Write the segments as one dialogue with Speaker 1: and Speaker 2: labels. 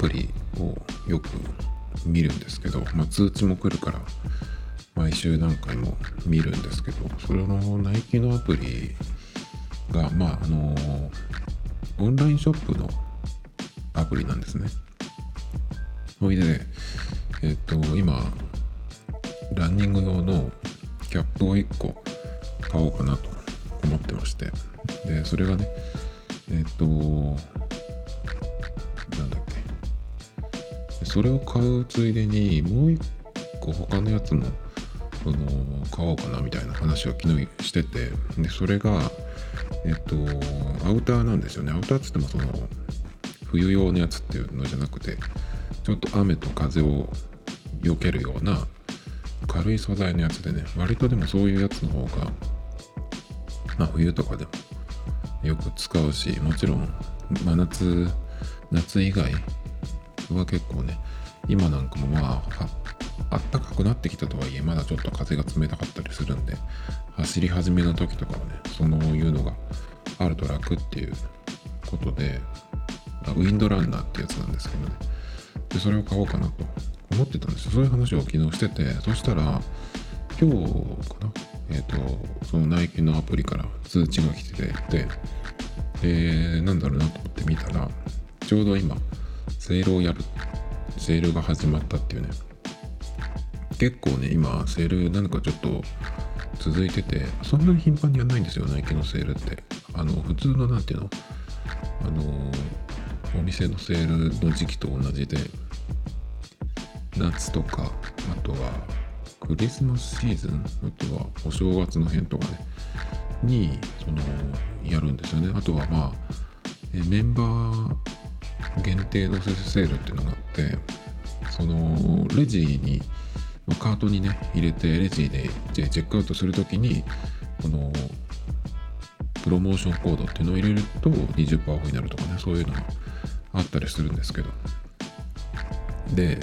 Speaker 1: プリをよく見るんですけど、まあ、通知も来るから毎週何回も見るんですけどそれのナイキのアプリがまああのオンラインショップのアプリなんですね。ほいでえっ、と今ランニング用のキャップを1個買おうかなと思ってまして。でそれがねえっ、とそれを買うついでにもう1個他のやつもその買おうかなみたいな話を昨日しててでそれがえっとアウターなんですよね。アウターっつってもその冬用のやつっていうのじゃなくてちょっと雨と風を避けるような軽い素材のやつでね割とでもそういうやつの方がまあ冬とかでもよく使うしもちろん真夏夏以外は結構ね今なんかもまああったかくなってきたとはいえまだちょっと風が冷たかったりするんで走り始めの時とかはねそういうのがあると楽っていうことでウィンドランナーってやつなんですけどね。でそれを買おうかなと思ってたんですよ。そういう話を昨日しててそしたら今日かな？えっ、ー、とそのナイキのアプリから通知が来ててでなんだろうなと思って見たらちょうど今セールをやるセールが始まったっていうね。結構ね今セールなんかちょっと続いててそんなに頻繁にやんないんですよナイキのセールって。あの普通の何ていうのあのお店のセールの時期と同じで夏とかあとはクリスマスシーズンあとはお正月の辺とかねにそのやるんですよね。あとはまあメンバー限定のセールっていうのがあってそのレジにカートにね入れてレジでチェックアウトするときにこのプロモーションコードっていうのを入れると20%オフになるとかねそういうのがあったりするんですけど。で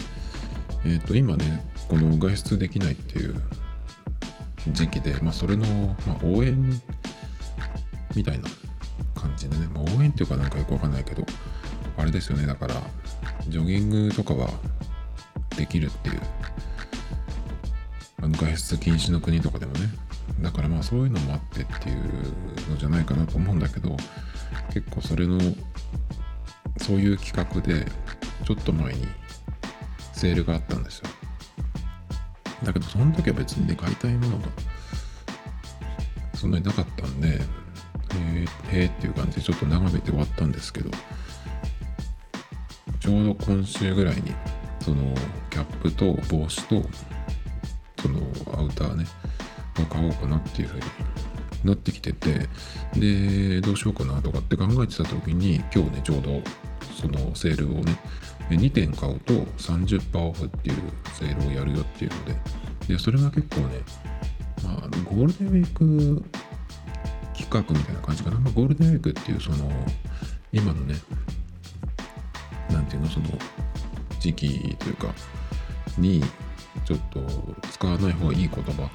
Speaker 1: えっ、ー、と今ねこの外出できないっていう時期で、まあ、それの、まあ、応援みたいな感じでね、まあ、応援っていうかなんかよくわかんないけどれですよね。だからジョギングとかはできるっていう。あの外出禁止の国とかでもね。だからまあそういうのもあってっていうのじゃないかなと思うんだけど結構それのそういう企画でちょっと前にセールがあったんですよ。だけどその時は別にね買いたいものがそんなになかったんでへえへえっていう感じでちょっと眺めて終わったんですけどちょうど今週ぐらいにそのキャップと帽子とそのアウターねを買おうかなっていうふうになってきててでどうしようかなとかって考えてた時に今日ねちょうどそのセールをね2点買うと30%オフっていうセールをやるよっていうのででそれが結構ねまあゴールデンウィーク企画みたいな感じかな、まあ、ゴールデンウィークっていうその今のねなんていうのその時期というかにちょっと使わない方がいい言葉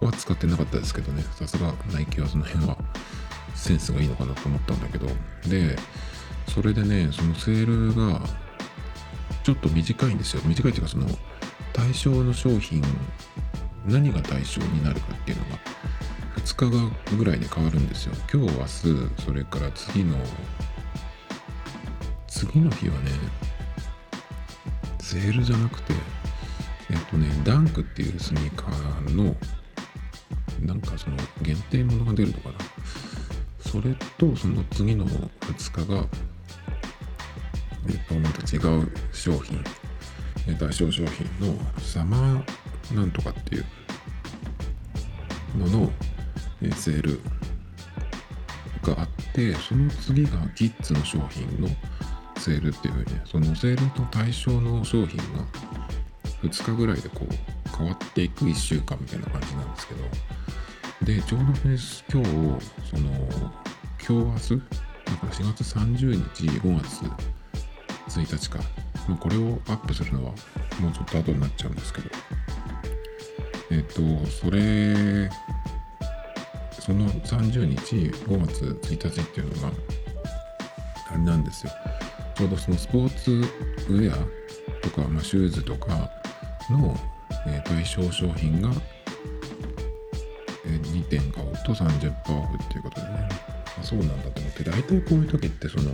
Speaker 1: は使ってなかったですけどね。さすがナイキはその辺はセンスがいいのかなと思ったんだけど。でそれでねそのセールがちょっと短いんですよ。短いっていうかその対象の商品何が対象になるかっていうのが2日がぐらいで変わるんですよ。今日明日それから次の次の日はねセールじゃなくてえっとねダンクっていうスニーカーのなんかその限定ものが出るのかな。それとその次の2日がえっとまた違う商品対象商品のサマーなんとかっていうののセールがあってその次がキッズの商品のセールっていうねそのセールと対象の商品が2日ぐらいでこう変わっていく1週間みたいな感じなんですけどでちょうどね今日その今日明日だから4月30日5月1日か、まあ、これをアップするのはもうちょっと後になっちゃうんですけどえっとそれその30日5月1日っていうのがあれなんですよ。ちょうどそのスポーツウェアとか、まあ、シューズとかの、え、対象商品が、え、2点買うと30%オフっていうことでね。あそうなんだと思って大体こういう時ってその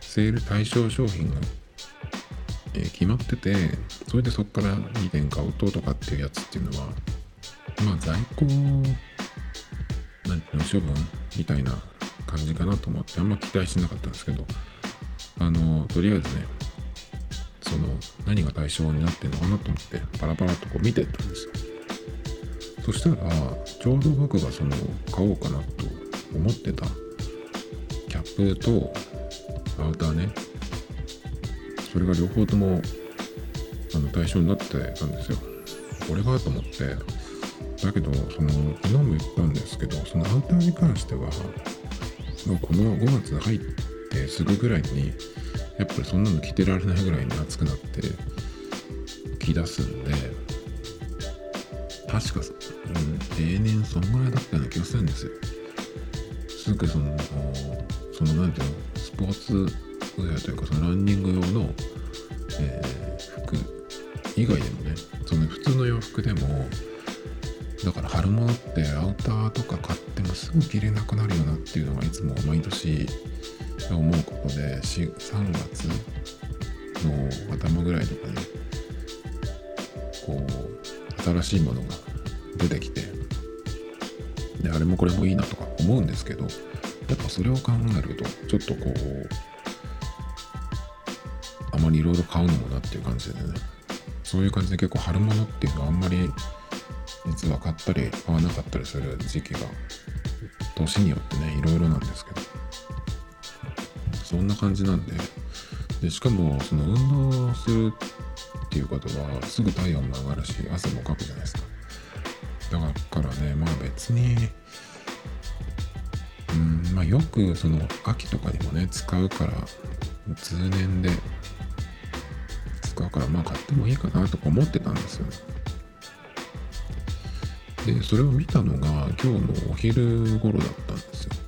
Speaker 1: セール対象商品が、え、決まっててそれでそこから2点買うととかっていうやつっていうのはまあ在庫なんていうの処分みたいな感じかなと思ってあんま期待しなかったんですけどあのとりあえずねその何が対象になってるのかなと思ってパラパラとこう見てったんですよ。そしたらちょうど僕がその買おうかなと思ってたキャップとアウターねそれが両方ともあの対象になってたんですよ。これがと思ってだけどその昨日も言ったんですけどそのアウターに関してはもうこの5月入ってすぐぐらいにやっぱりそんなの着てられないぐらいに暑くなって着出すんで確か、うん、例年そんぐらいだったような気がするんですよ。すぐそのその何ていうのスポーツウェアというかそのランニング用の、えー、服以外でもねその普通の洋服でもだから春物ってアウターとか買ってもすぐ着れなくなるよなっていうのがいつも毎年思うことで3月の頭ぐらいとかにこう新しいものが出てきてであれもこれもいいなとか思うんですけどやっぱそれを考えるとちょっとこうあまりいろいろ買うのもなっていう感じでねそういう感じで結構春物っていうのはあんまり実は買ったり買わなかったりする時期が年によってねいろいろなんですけど。そんな感じなんで。でしかもその運動するっていうことはすぐ体温も上がるし汗もかくじゃないですか。だからねまあ別にうんまあよくその秋とかにもね使うから通年で使うからまあ買ってもいいかなとか思ってたんですよね。でそれを見たのが今日のお昼頃だったんですよ。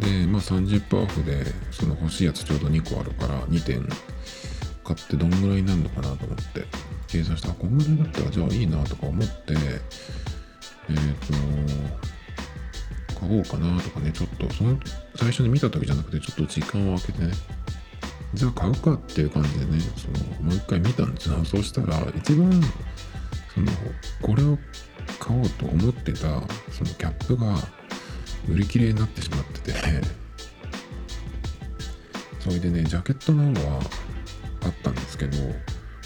Speaker 1: でまあ30%オフでその欲しいやつちょうど2個あるから2点。買ってどんぐらいになるのかなと思って。計算したらこんぐらいだったらじゃあいいなとか思ってえっ、ー、と買おうかなとかねちょっとその最初に見た時じゃなくてちょっと時間を空けてね。じゃあ買うかっていう感じでねそのもう一回見たんですよ。そうしたら一番そのこれを買おうと思ってたそのキャップが売り切れになってしまってて。それでねジャケットのはあったんですけど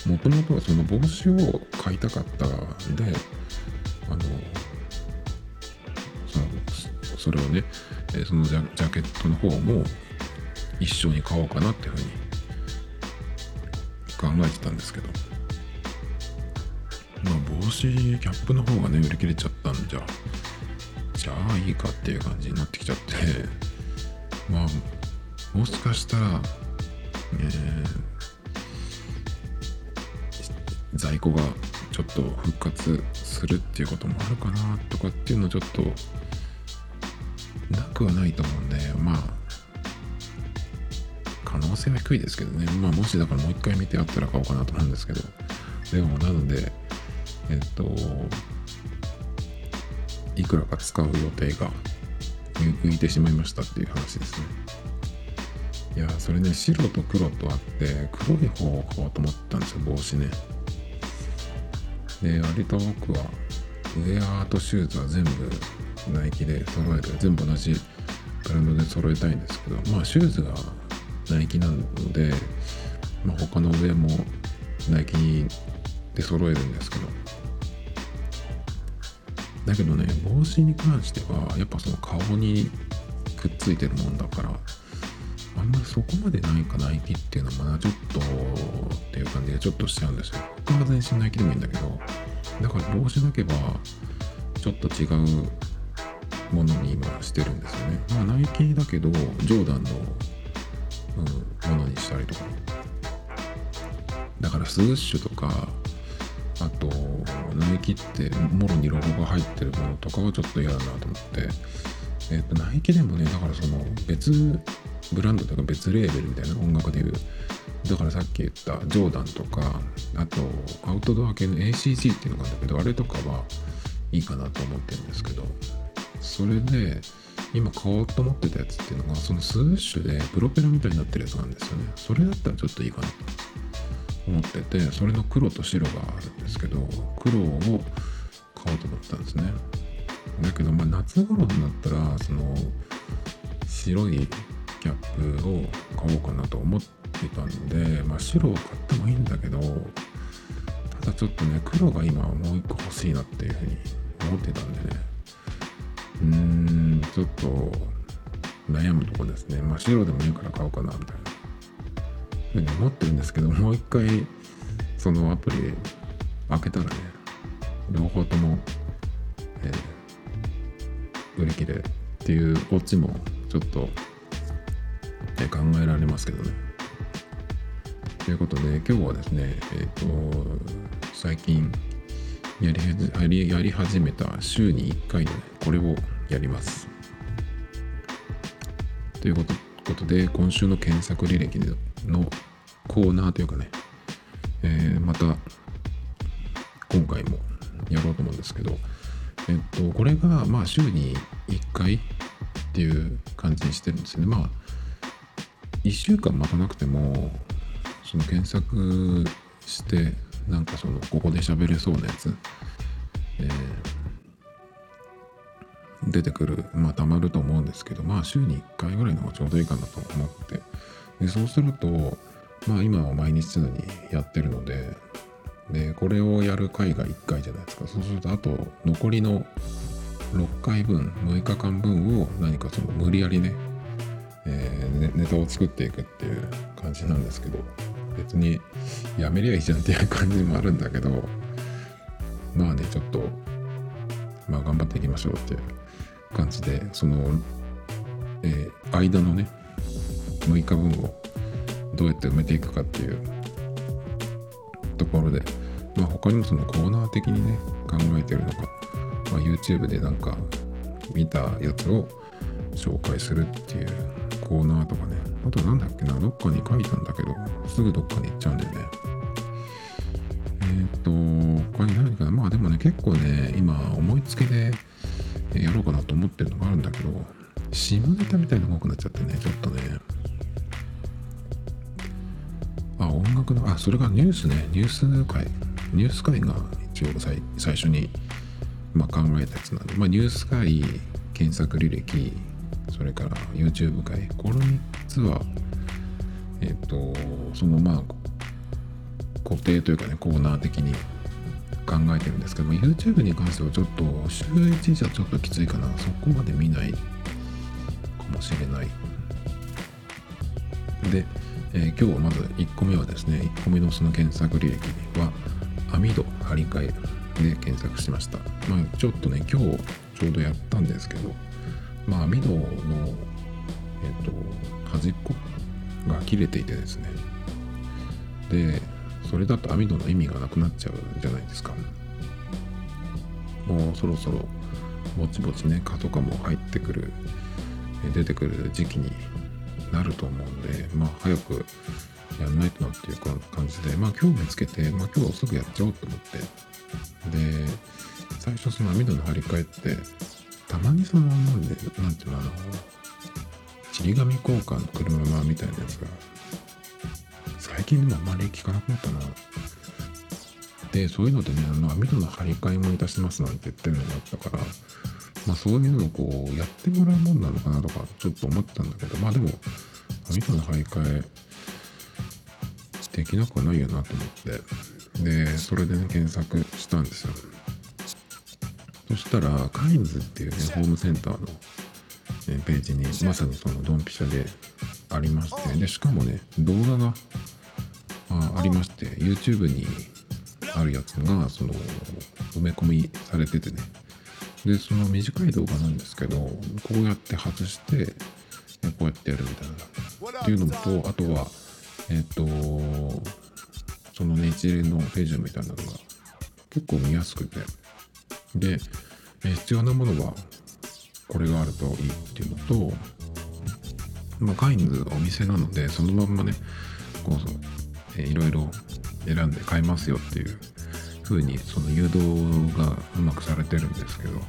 Speaker 1: もともとはその帽子を買いたかったんであのそのそれをねそのジャジャケットの方も一緒に買おうかなっていうふうに考えてたんですけど。まあ帽子キャップの方がね売り切れちゃったんじゃ。じゃあいいかっていう感じになってきちゃって。まあもしかしたら、えー、在庫がちょっと復活するっていうこともあるかなとかっていうのちょっとなくはないと思うんでまあ可能性は低いですけどね。まあもしだからもう一回見てあったら買おうかなと思うんですけど。でもなのでえっといくらか使う予定が浮いてしまいましたっていう話ですね。いやそれね白と黒とあって黒い方を買おうと思ったんですよ帽子ね。で割と僕はウェアとシューズは全部ナイキで揃える全部同じブランドで揃えたいんですけどまあシューズがナイキなので、まあ、他のウェアもナイキで揃えるんですけどだけどね帽子に関してはやっぱその顔にくっついてるもんだからあんまりそこまでないかナイキっていうのもなちょっとっていう感じでちょっとしちゃうんですよ。他は全身ナイキでもいいんだけどだから帽子だけはちょっと違うものに今してるんですよね。まあナイキだけどジョーダンの、うん、ものにしたりとか。だからスウッシュとかあとナイめ切ってもろにロゴが入ってるものとかはちょっと嫌だなと思って。えっ、とナイキでもねだからその別ブランドとか別レーベルみたいな音楽でいう。だからさっき言ったジョーダンとかあとアウトドア系の ACG っていうのがあるんだけどあれとかはいいかなと思ってるんですけど。それで今買おうと思ってたやつっていうのがそのスウッシュでプロペラみたいになってるやつなんですよね。それだったらちょっといいかなと。思っててそれの黒と白があるんですけど黒を買おうと思ったんですね。だけどまあ夏頃になったらその白いキャップを買おうかなと思ってたんで、まあ、白を買ってもいいんだけどただちょっとね黒が今もう一個欲しいなっていうふうに思ってたんでね。うーんちょっと悩むとこですね。まあ白でもいいから買おうかなみたいな。ふうに思ってるんですけどもう一回そのアプリ開けたらね両方とも、えー売り切れっていうオチもちょっと、えー考えられますけどね。ということで今日はですねえっ、と最近やりやり始めた週に1回のねこれをやります。ということで今週の検索履歴でのコーナーというかね、えーまた今回もやろうと思うんですけどえっとこれがまあ週に1回っていう感じにしてるんですね。まあ1週間待たなくてもその検索してなんかそのここで喋れそうなやつ、えー出てくるまあたまると思うんですけどまあ週に1回ぐらいの方がちょうどいいかなと思ってでそうするとまあ今は毎日のようにやってるのででこれをやる回が1回じゃないですか。そうするとあと残りの6回分6日間分を何かその無理やりねえーねネタを作っていくっていう感じなんですけど別にやめりゃいいじゃんっていう感じもあるんだけどまあねちょっとまあ頑張っていきましょうっていう感じでその、えー間のね6日分をどうやって埋めていくかっていうところで、まあ、他にもそのコーナー的にね考えてるのか、まあ、YouTube でなんか見たやつを紹介するっていうコーナーとかねあとなんだっけなどっかに書いたんだけどすぐどっかに行っちゃうんだよね。えーっ、と他に何かまあでもね結構ね今思いつきでやろうかなと思ってるのがあるんだけど下ネタみたいなのが多くなっちゃってねちょっとね。まあ音楽のあそれがニュースね。ニュース会。ニュース会が一応最最初に、まあ、考えたやつなんで、まあ、ニュース会検索履歴それから YouTube 会。この3つはえっ、とそのまあ固定というかねコーナー的に考えてるんですけども YouTube に関してはちょっと週1じゃちょっときついかな。そこまで見ないかもしれない。で、えー今日まず1個目はですね1個目のその検索履歴は網戸張り替えで検索しました。まあちょっとね今日ちょうどやったんですけどまあ網戸のえっ、と端っこが切れていてですね。でそれだと網戸の意味がなくなっちゃうじゃないですか。もうそろそろぼちぼちね蚊とかも入ってくる出てくる時期になると思うんでまあ早くやんないとなっていう感じでまあ今日見つけて、まあ、今日すぐやっちゃおうと思って。で最初その網戸の張り替えってたまにそのなんでなんていうのあのちり紙交換の車みたいなやつが最近でもあまり聞かなくなったな。でそういうのでねあの網戸の張り替えもいたしますなんて言ってるのがあったからまあそういうのをこうやってもらうもんなのかなとかちょっと思ったんだけどまあでも網戸の張り替えできなくはないよなと思って。でそれでね検索したんですよ。そしたらカインズっていうねホームセンターのページにまさにそのドンピシャでありましてでしかもね動画があありまして YouTube にあるやつがその埋め込みされててね。でその短い動画なんですけどこうやって外してこうやってやるみたいな。っていうのとあとはえっ、とそのね一連の手順みたいなのが結構見やすくて。で、え必要なものはこれがあるといいっていうのと、まあ、カインズお店なのでそのまんまねこう、えいろいろ選んで買いますよっていう風にその誘導がうまくされてるんですけど。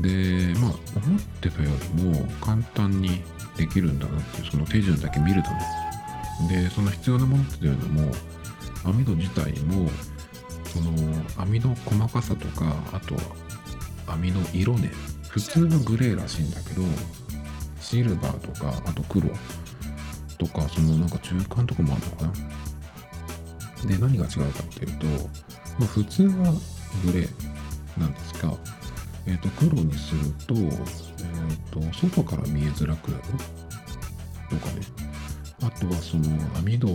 Speaker 1: でまあ思ってたよりも簡単にできるんだなっていうその手順だけ見るとねでその必要なものっていうのも網戸自体もその網の細かさとかあとは網の色ね。普通のグレーらしいんだけどシルバーとかあと黒。とかそのなんか中間とかもあるのかな。で何が違うかっていうと、まあ、普通はグレーなんですが、えー、と黒にすると,、えー、と外から見えづらくなるとかね。あとはその網戸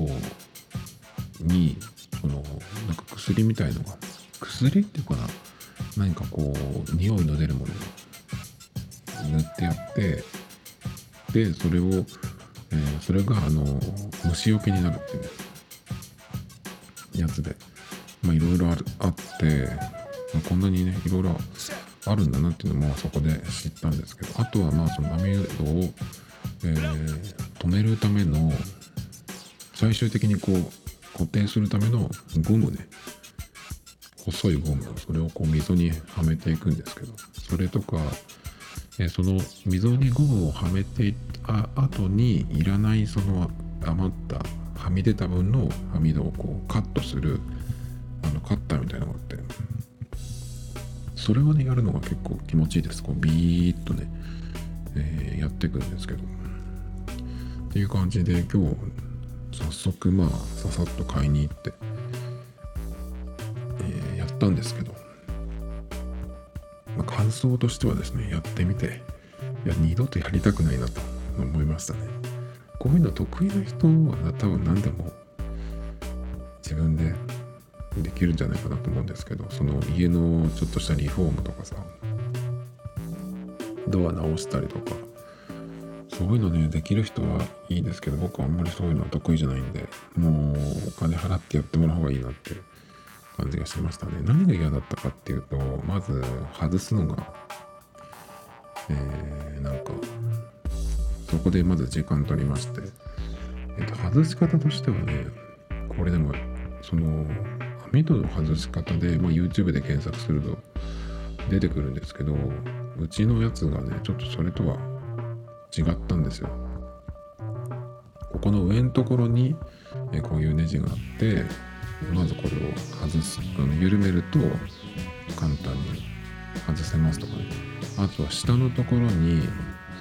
Speaker 1: にそのなんか薬みたいのが薬っていうかな何かこう匂いの出るものを塗ってやってでそれを、えー、それがあの虫除けになるっていう、ね、やつで。いろいろあって、ま、こんなにねいろいろあるんだなっていうのもそこで知ったんですけどあとはまあその網戸を、えー、止めるための最終的にこう固定するためのゴムね。細いゴムそれをこう溝にはめていくんですけどそれとか、えその溝にゴムをはめていった後にいらないその余ったはみ出た分の網戸をこうカットするあのカッターみたいなのがあって。それをねやるのが結構気持ちいいです。こうビーッとね、えー、やっていくんですけど。っていう感じで今日早速まあささっと買いに行って、えー、やったんですけど、まあ、感想としてはですねやってみていや二度とやりたくないなと思いましたね。こういうの得意な人は多分何でも自分でできるんじゃないかなと思うんですけどその家のちょっとしたリフォームとかさドア直したりとかそういうのねできる人はいいですけど僕はあんまりそういうのは得意じゃないんでもうお金払ってやってもらう方がいいなって感じがしましたね。何が嫌だったかっていうとまず外すのがえー、なんかそこでまず時間取りまして、えー、と外し方としてはねこれでもその網戸の外し方で、まあ、YouTube で検索すると出てくるんですけどうちのやつがねちょっとそれとは違ったんですよ。ここの上のところに、えこういうネジがあってまずこれを外すあの緩めると簡単に外せますとかねあとは下のところに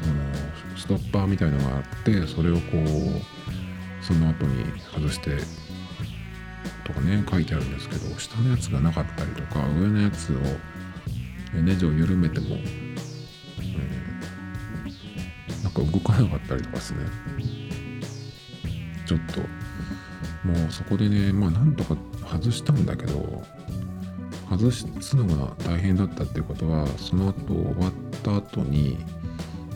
Speaker 1: そのストッパーみたいのがあってそれをこうその後に外してとかね書いてあるんですけど下のやつがなかったりとか上のやつをネジを緩めてもえ、なんか動かなかったりとかですね。ちょっと。もうそこでねまあなんとか外したんだけど外すのが大変だったっていうことはその後終わった後に、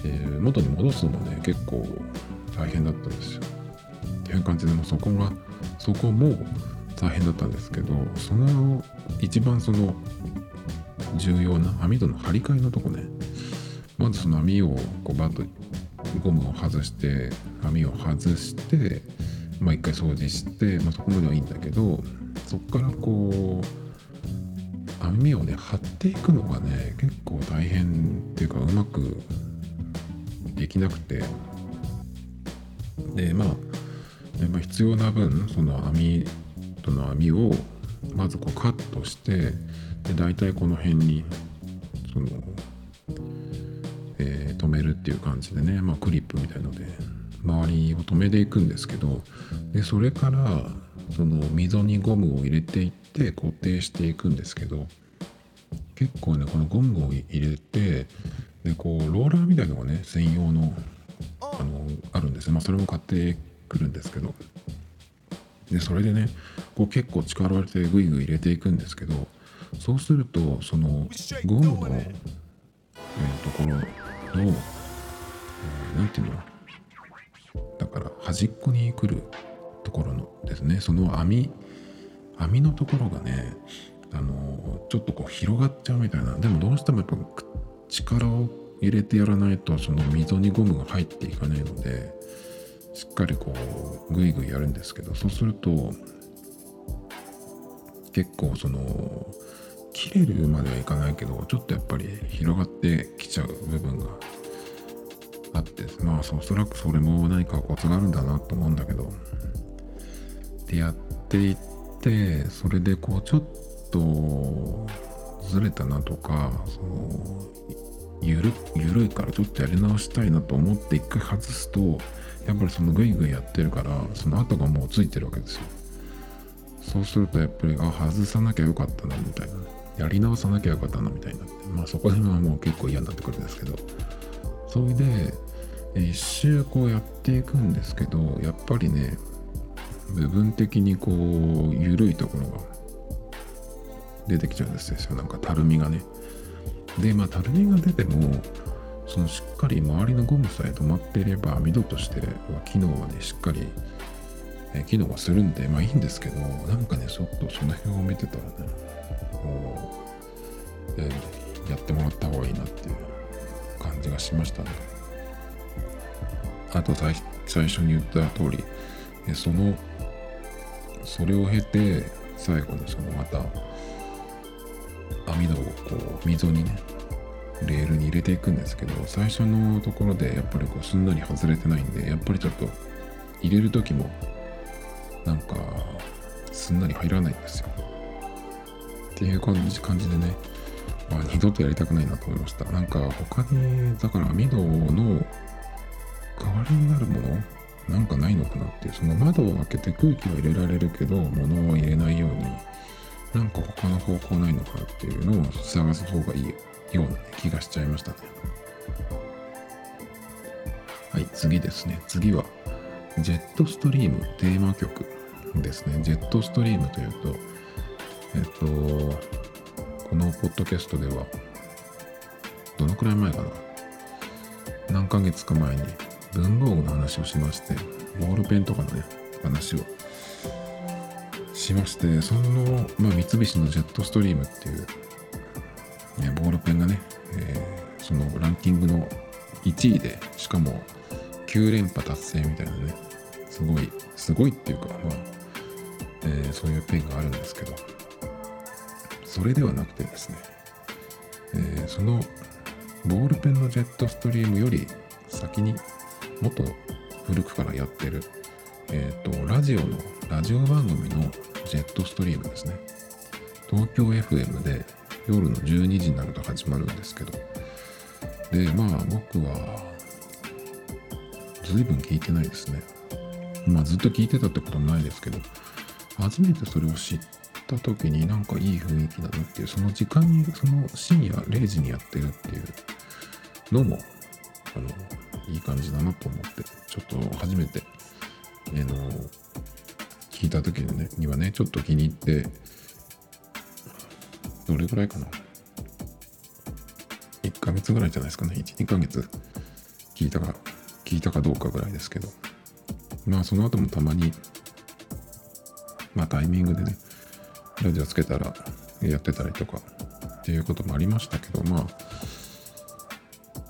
Speaker 1: えー、元に戻すのもね結構大変だったんですよ。っていう感じでもそこがそこも大変だったんですけどその一番その重要な網戸の張り替えのとこねまずその網をこうバッとゴムを外して網を外してまあ一回掃除して、まあ、そこまではいいんだけどそこからこう網をね張っていくのがね結構大変っていうかうまくできなくて。で、まあ、必要な分その網との網をまずこうカットしてで大体この辺にそのえ止めるっていう感じでね、まあ、クリップみたいので周りを止めていくんですけどでそれからその溝にゴムを入れていって固定していくんですけど結構ねこのゴムを入れてでこうローラーみたいのがね専用のあのあるんですよ、まあ、それも買ってくるんですけど。でそれでねこう結構力を入れてグイグイ入れていくんですけどそうするとそのゴムの、えー、ところの、えー、ていうの？だから端っこに来るところのですねその網網のところがねあのちょっとこう広がっちゃうみたいな。でもどうしてもやっぱ力を入れてやらないとその溝にゴムが入っていかないのでしっかりこうグイグイやるんですけどそうすると結構その切れるまではいかないけどちょっとやっぱり広がってきちゃう部分があってまあおそらくそれも何かコツがあるんだなと思うんだけどでやっていってそれでこうちょっとずれたなとかそのゆるゆるいからちょっとやり直したいなと思って一回外すとやっぱりそのグイグイやってるからその後がもうついてるわけですよ。そうするとやっぱりあ外さなきゃよかったなみたいな。やり直さなきゃよかったなみたいになって。まあそこら辺はもう結構嫌になってくるんですけど。それで一周こうやっていくんですけどやっぱりね部分的にこう緩いところが出てきちゃうんですよ。なんかたるみがね。でまあたるみが出てもそのしっかり周りのゴムさえ止まっていれば網戸としては機能はねしっかり、機能はするんでまあいいんですけどなんかねちょっとその辺を見てたらねこう、えー、やってもらった方がいいなっていう感じがしましたね。あと最初に言った通りそのそれを経て最後にそのまた網戸をこう溝にねレールに入れていくんですけど最初のところでやっぱりこうすんなり外れてないんでやっぱりちょっと入れる時もなんかすんなり入らないんですよ。っていう感じでね、まあ、二度とやりたくないなと思いました。なんか他にだから網戸の代わりになるものなんかないのかなっていうその窓を開けて空気は入れられるけど物を入れないようになんか他の方法ないのかっていうのを探す方がいいような、気がしちゃいました。ねはい次ですね。次はジェットストリームテーマ曲ですね。ジェットストリームというとえっとこのポッドキャストではどのくらい前かな？何ヶ月か前に文房具の話をしまして、ボールペンとかのね、話をしまして、その、まあ、三菱のジェットストリームっていう、ね、ボールペンがね、えー、そのランキングの1位で、しかも9連覇達成みたいなね、すごい、すごいっていうか、まあ、えー、そういうペンがあるんですけど、それではなくてですね、えー、そのボールペンのジェットストリームより先にもっと古くからやってる、えっ、ー、と、ラジオの、ラジオ番組のジェットストリームですね。東京 FM で夜の12時になると始まるんですけど、で、まあ僕は、随分聞いてないですね。まあずっと聞いてたってこともないですけど、初めてそれを知った時になんかいい雰囲気だなっていう、その時間に、その深夜0時にやってるっていうのも、あの、いい感じだなと思って、ちょっと初めて、あの、聞いた時にね、にはね、ちょっと気に入って、どれぐらいかな？1ヶ月ぐらいじゃないですかね。1、2ヶ月聞いたか、聞いたかどうかぐらいですけど。まあ、その後もたまに、まあ、タイミングでね、ラジオつけたらやってたりとかっていうこともありましたけど、ま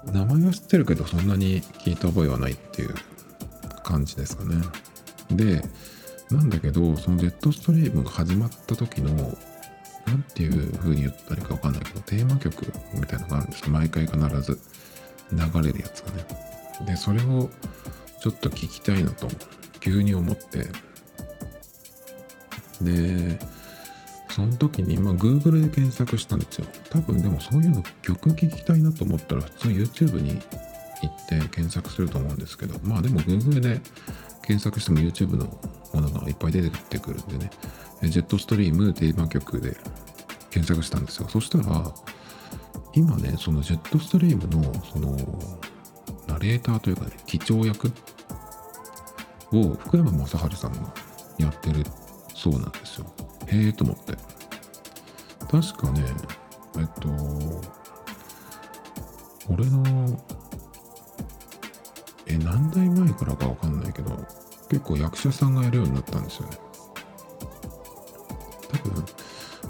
Speaker 1: あ、名前は知ってるけどそんなに聞いた覚えはないっていう感じですかね。で、なんだけど、そのジェットストリームが始まった時の、なんていう風に言ったらいいかわかんないけど、テーマ曲みたいなのがあるんです毎回必ず流れるやつがね。で、それをちょっと聞きたいなと、急に思って、で、その時に、まあ、Google で検索したんですよ。多分でもそういうの曲聴きたいなと思ったら普通 YouTube に行って検索すると思うんですけど、まあでも Google で検索しても YouTube のものがいっぱい出てくるんでね、ジェットストリームテーマ曲で検索したんですよ。そしたら、今ね、そのジェットストリームの、その、ナレーターというかね、機長役を福山雅治さんがやってるそうなんですよ。へえと思って。確かね、えっと、俺の、え、何代前からかわかんないけど、結構役者さんがやるようになったんですよね。多分、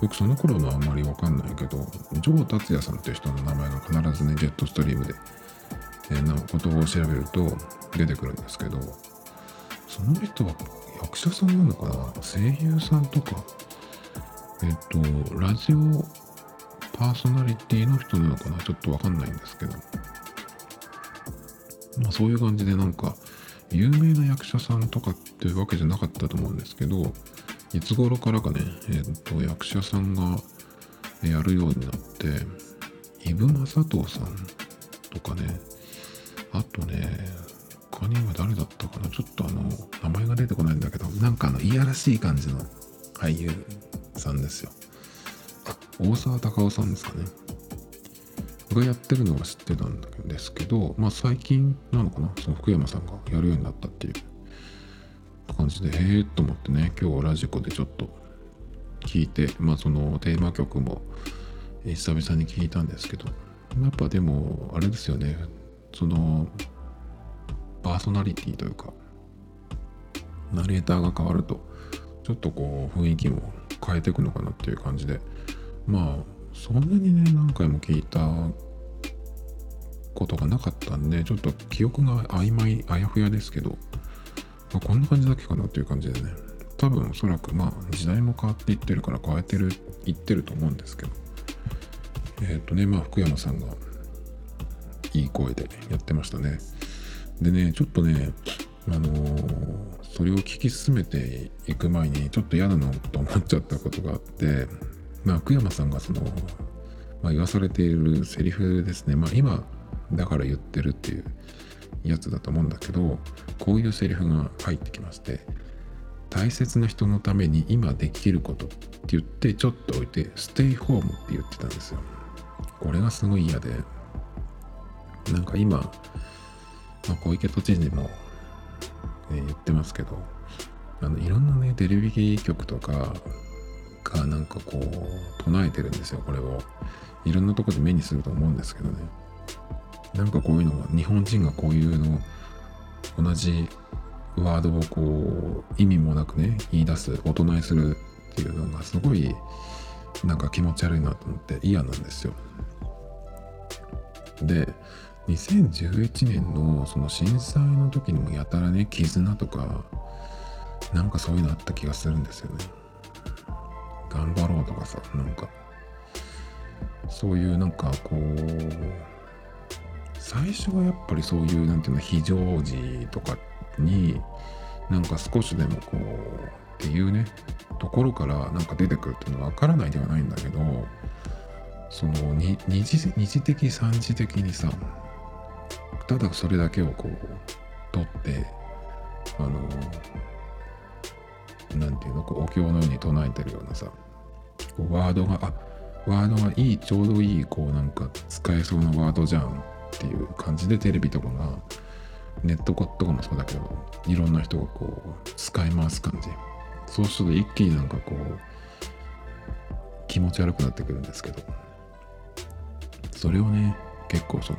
Speaker 1: 僕その頃のあんまりわかんないけど、ジョー達也さんっていう人の名前が必ずね、ジェットストリームで、えー、なことを調べると出てくるんですけど、その人は役者さんなのかな？声優さんとか、えっ、と、ラジオパーソナリティの人なのかな？ちょっとわかんないんですけど、まあそういう感じでなんか、有名な役者さんとかっていうわけじゃなかったと思うんですけど、いつ頃からかね、えーと、役者さんがやるようになって、イブ・マサトウさんとかね、あとね、他には誰だったかなちょっとあの、名前が出てこないんだけど、なんかあの、いやらしい感じの俳優さんですよ。大沢たかおさんですかね。がやってるのは知ってたんですけど、まあ最近なのかなその福山さんがやるようになったっていう感じで、へえと思ってね、今日ラジコでちょっと聞いて、まあそのテーマ曲も久々に聞いたんですけど、やっぱでも、あれですよね、その、パーソナリティというか、ナレーターが変わると、ちょっとこう雰囲気も変えていくのかなっていう感じで、まあ、そんなにね、何回も聞いたことがなかったんで、ちょっと記憶が曖昧、あやふやですけど、まあ、こんな感じだっけかなっていう感じでね。多分おそらくまあ時代も変わっていってるから変えてるいってると思うんですけど。えっ、ー、とねまあ福山さんがいい声でやってましたね。でねちょっとねあのー、それを聞き進めていく前にちょっと嫌だなと思っちゃったことがあってまあ福山さんがその、まあ、言わされているセリフですね。まあ今だから言ってるっていうやつだと思うんだけどこういうセリフが入ってきまして大切な人のために今できることって言ってちょっと置いてステイホームって言ってたんですよ。これがすごい嫌でなんか今、まあ、小池都知事も、ね、言ってますけどあのいろんなねテレビ局とかがなんかこう唱えてるんですよこれをいろんなとこで目にすると思うんですけどねなんかこういうのが日本人がこういうの同じワードをこう意味もなくね言い出すお唱えするっていうのがすごいなんか気持ち悪いなと思って嫌なんですよ。で2011年のその震災の時にもやたらね絆とかなんかそういうのあった気がするんですよね。頑張ろうとかさなんかそういうなんかこう最初はやっぱりそういうなんていうの非常時とかになんか少しでもこうっていうねところからなんか出てくるっていうのは分からないではないんだけどその二次二次的三次的にさただそれだけをこう取ってあのなんていうのこうお経のように唱えてるようなさこうワードがあワードがいいちょうどいいこうなんか使えそうなワードじゃんっていう感じでテレビとかがネットとかもそうだけどいろんな人がこう使い回す感じ。そうすると一気になんかこう気持ち悪くなってくるんですけど。それをね結構その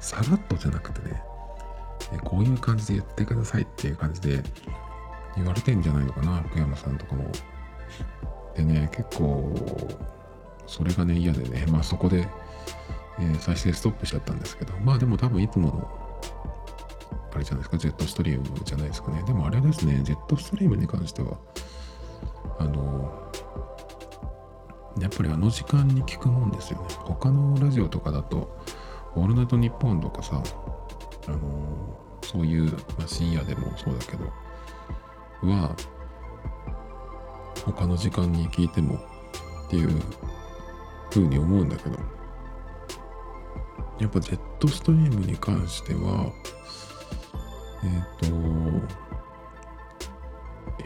Speaker 1: さらっとじゃなくてねこういう感じで言ってくださいっていう感じで言われてんじゃないのかな福山さんとかも。でね結構それがね嫌でねまあそこでえー、再生ストップしちゃったんですけど、まあでも多分いつもの、あれじゃないですか、ジェットストリームじゃないですかね。でもあれですね、ジェットストリームに関しては、あの、やっぱりあの時間に聞くもんですよね。他のラジオとかだと、オールナイトニッポンとかさ、あの、そういう、まあ、深夜でもそうだけど、は、他の時間に聞いてもっていう風に思うんだけど、やっぱジェットストリームに関しては、えっ、ー、と、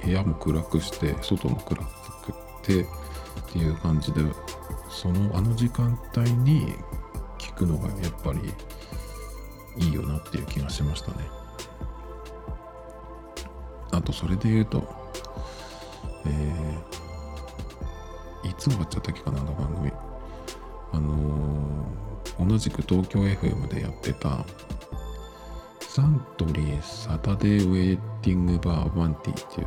Speaker 1: 部屋も暗くして、外も暗くてっていう感じで、そのあの時間帯に聞くのがやっぱりいいよなっていう気がしましたね。あとそれで言うと、えー、いつ終わっちゃったっけかな、あの番組。あのー同じく東京 FM でやってたサントリーサタデーウェイティングバーバンティっていう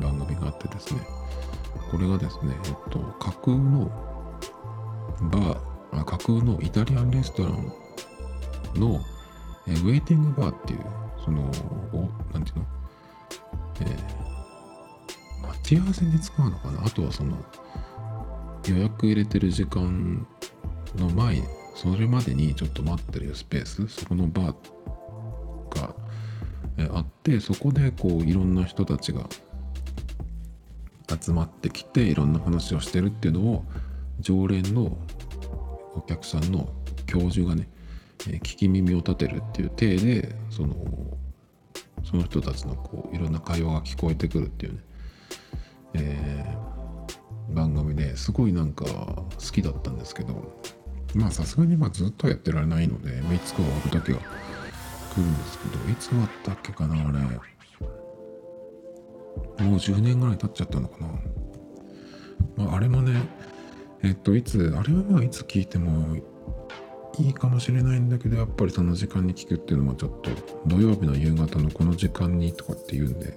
Speaker 1: 番組があってですねこれがですね、えっと、架空のバー、あ架空のイタリアンレストランの、えウェイティングバーっていう、その、おなんていうの？えー、待ち合わせに使うのかな？あとはその、予約入れてる時間の前、それまでにちょっと待ってるスペース、そこのバーが、あって、そこでこういろんな人たちが集まってきていろんな話をしてるっていうのを常連のお客さんの教授がね、聞き耳を立てるっていう体でそのその人たちのこういろんな会話が聞こえてくるっていうね、えー、番組ですごいなんか好きだったんですけどまあさすがにまあずっとやってられないので、まあ、いつか終わる時が来るんですけどいつ終わったっけかなあれ。もう10年ぐらい経っちゃったのかな、まあ、あれもねえっといつあれはまあいつ聞いてもいいかもしれないんだけどやっぱりその時間に聞くっていうのもちょっと土曜日の夕方のこの時間にとかって言うんで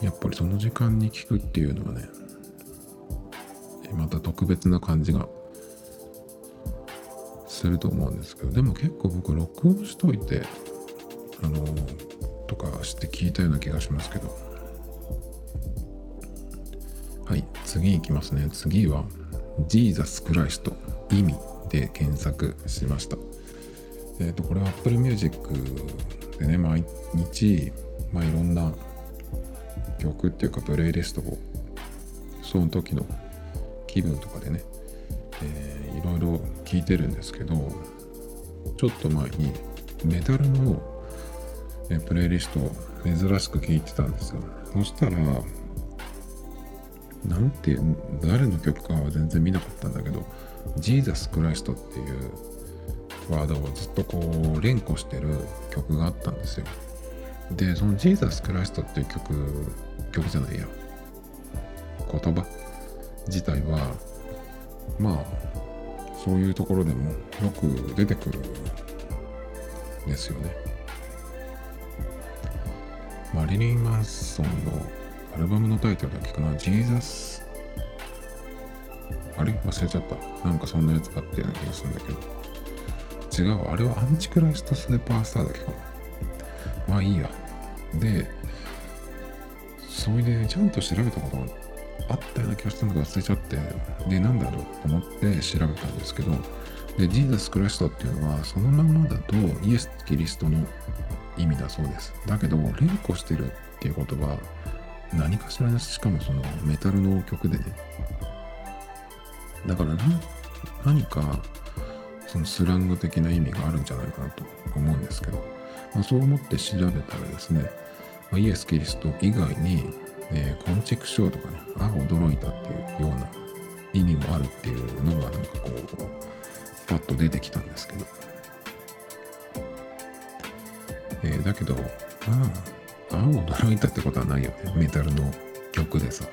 Speaker 1: やっぱりその時間に聞くっていうのはねまた特別な感じがすると思うんですけどでも結構僕録音しといてあのとかして聞いたような気がしますけど。はい次いきますね。次はジーザス・クライスト意味で検索しました。えっ、ー、とこれは Apple Music でね毎日まあいろんな曲っていうかプレイリストをその時の気分とかでね、えー、いろいろ聞いてるんですけどちょっと前にメタルのえプレイリストを珍しく聞いてたんですよ。そしたらなんて誰の曲かは全然見なかったんだけどジーザス・クライストっていうワードをずっとこう連呼してる曲があったんですよ。でそのジーザス・クライストっていう曲曲じゃないや言葉自体はまあそういうところでもよく出てくるんですよねマリリン・マンソンのアルバムのタイトルだっけかなジーザスあれ？忘れちゃった。なんかそんなやつがあったような気がするんだけど。違う。あれはアンチクライストスーパースターだけかな。まあいいや。で、それでちゃんと調べたことがあったような気がしたのが忘れちゃって、で、なんだろうと思って調べたんですけど、で、ジーザス・クライストっていうのは、そのままだとイエス・キリストの意味だそうです。だけど、連呼してるっていうことは、何かしらしかもそのメタルの曲でね、だから何かそのスラング的な意味があるんじゃないかなと思うんですけど、まあ、そう思って調べたらですね、イエス・キリスト以外に、えー、コンチェクショーとかね、あ、驚いたっていうような意味もあるっていうのがなんかこう、パッと出てきたんですけど。えー、だけど、ああ、あ驚いたってことはないよね。メタルの曲でさ。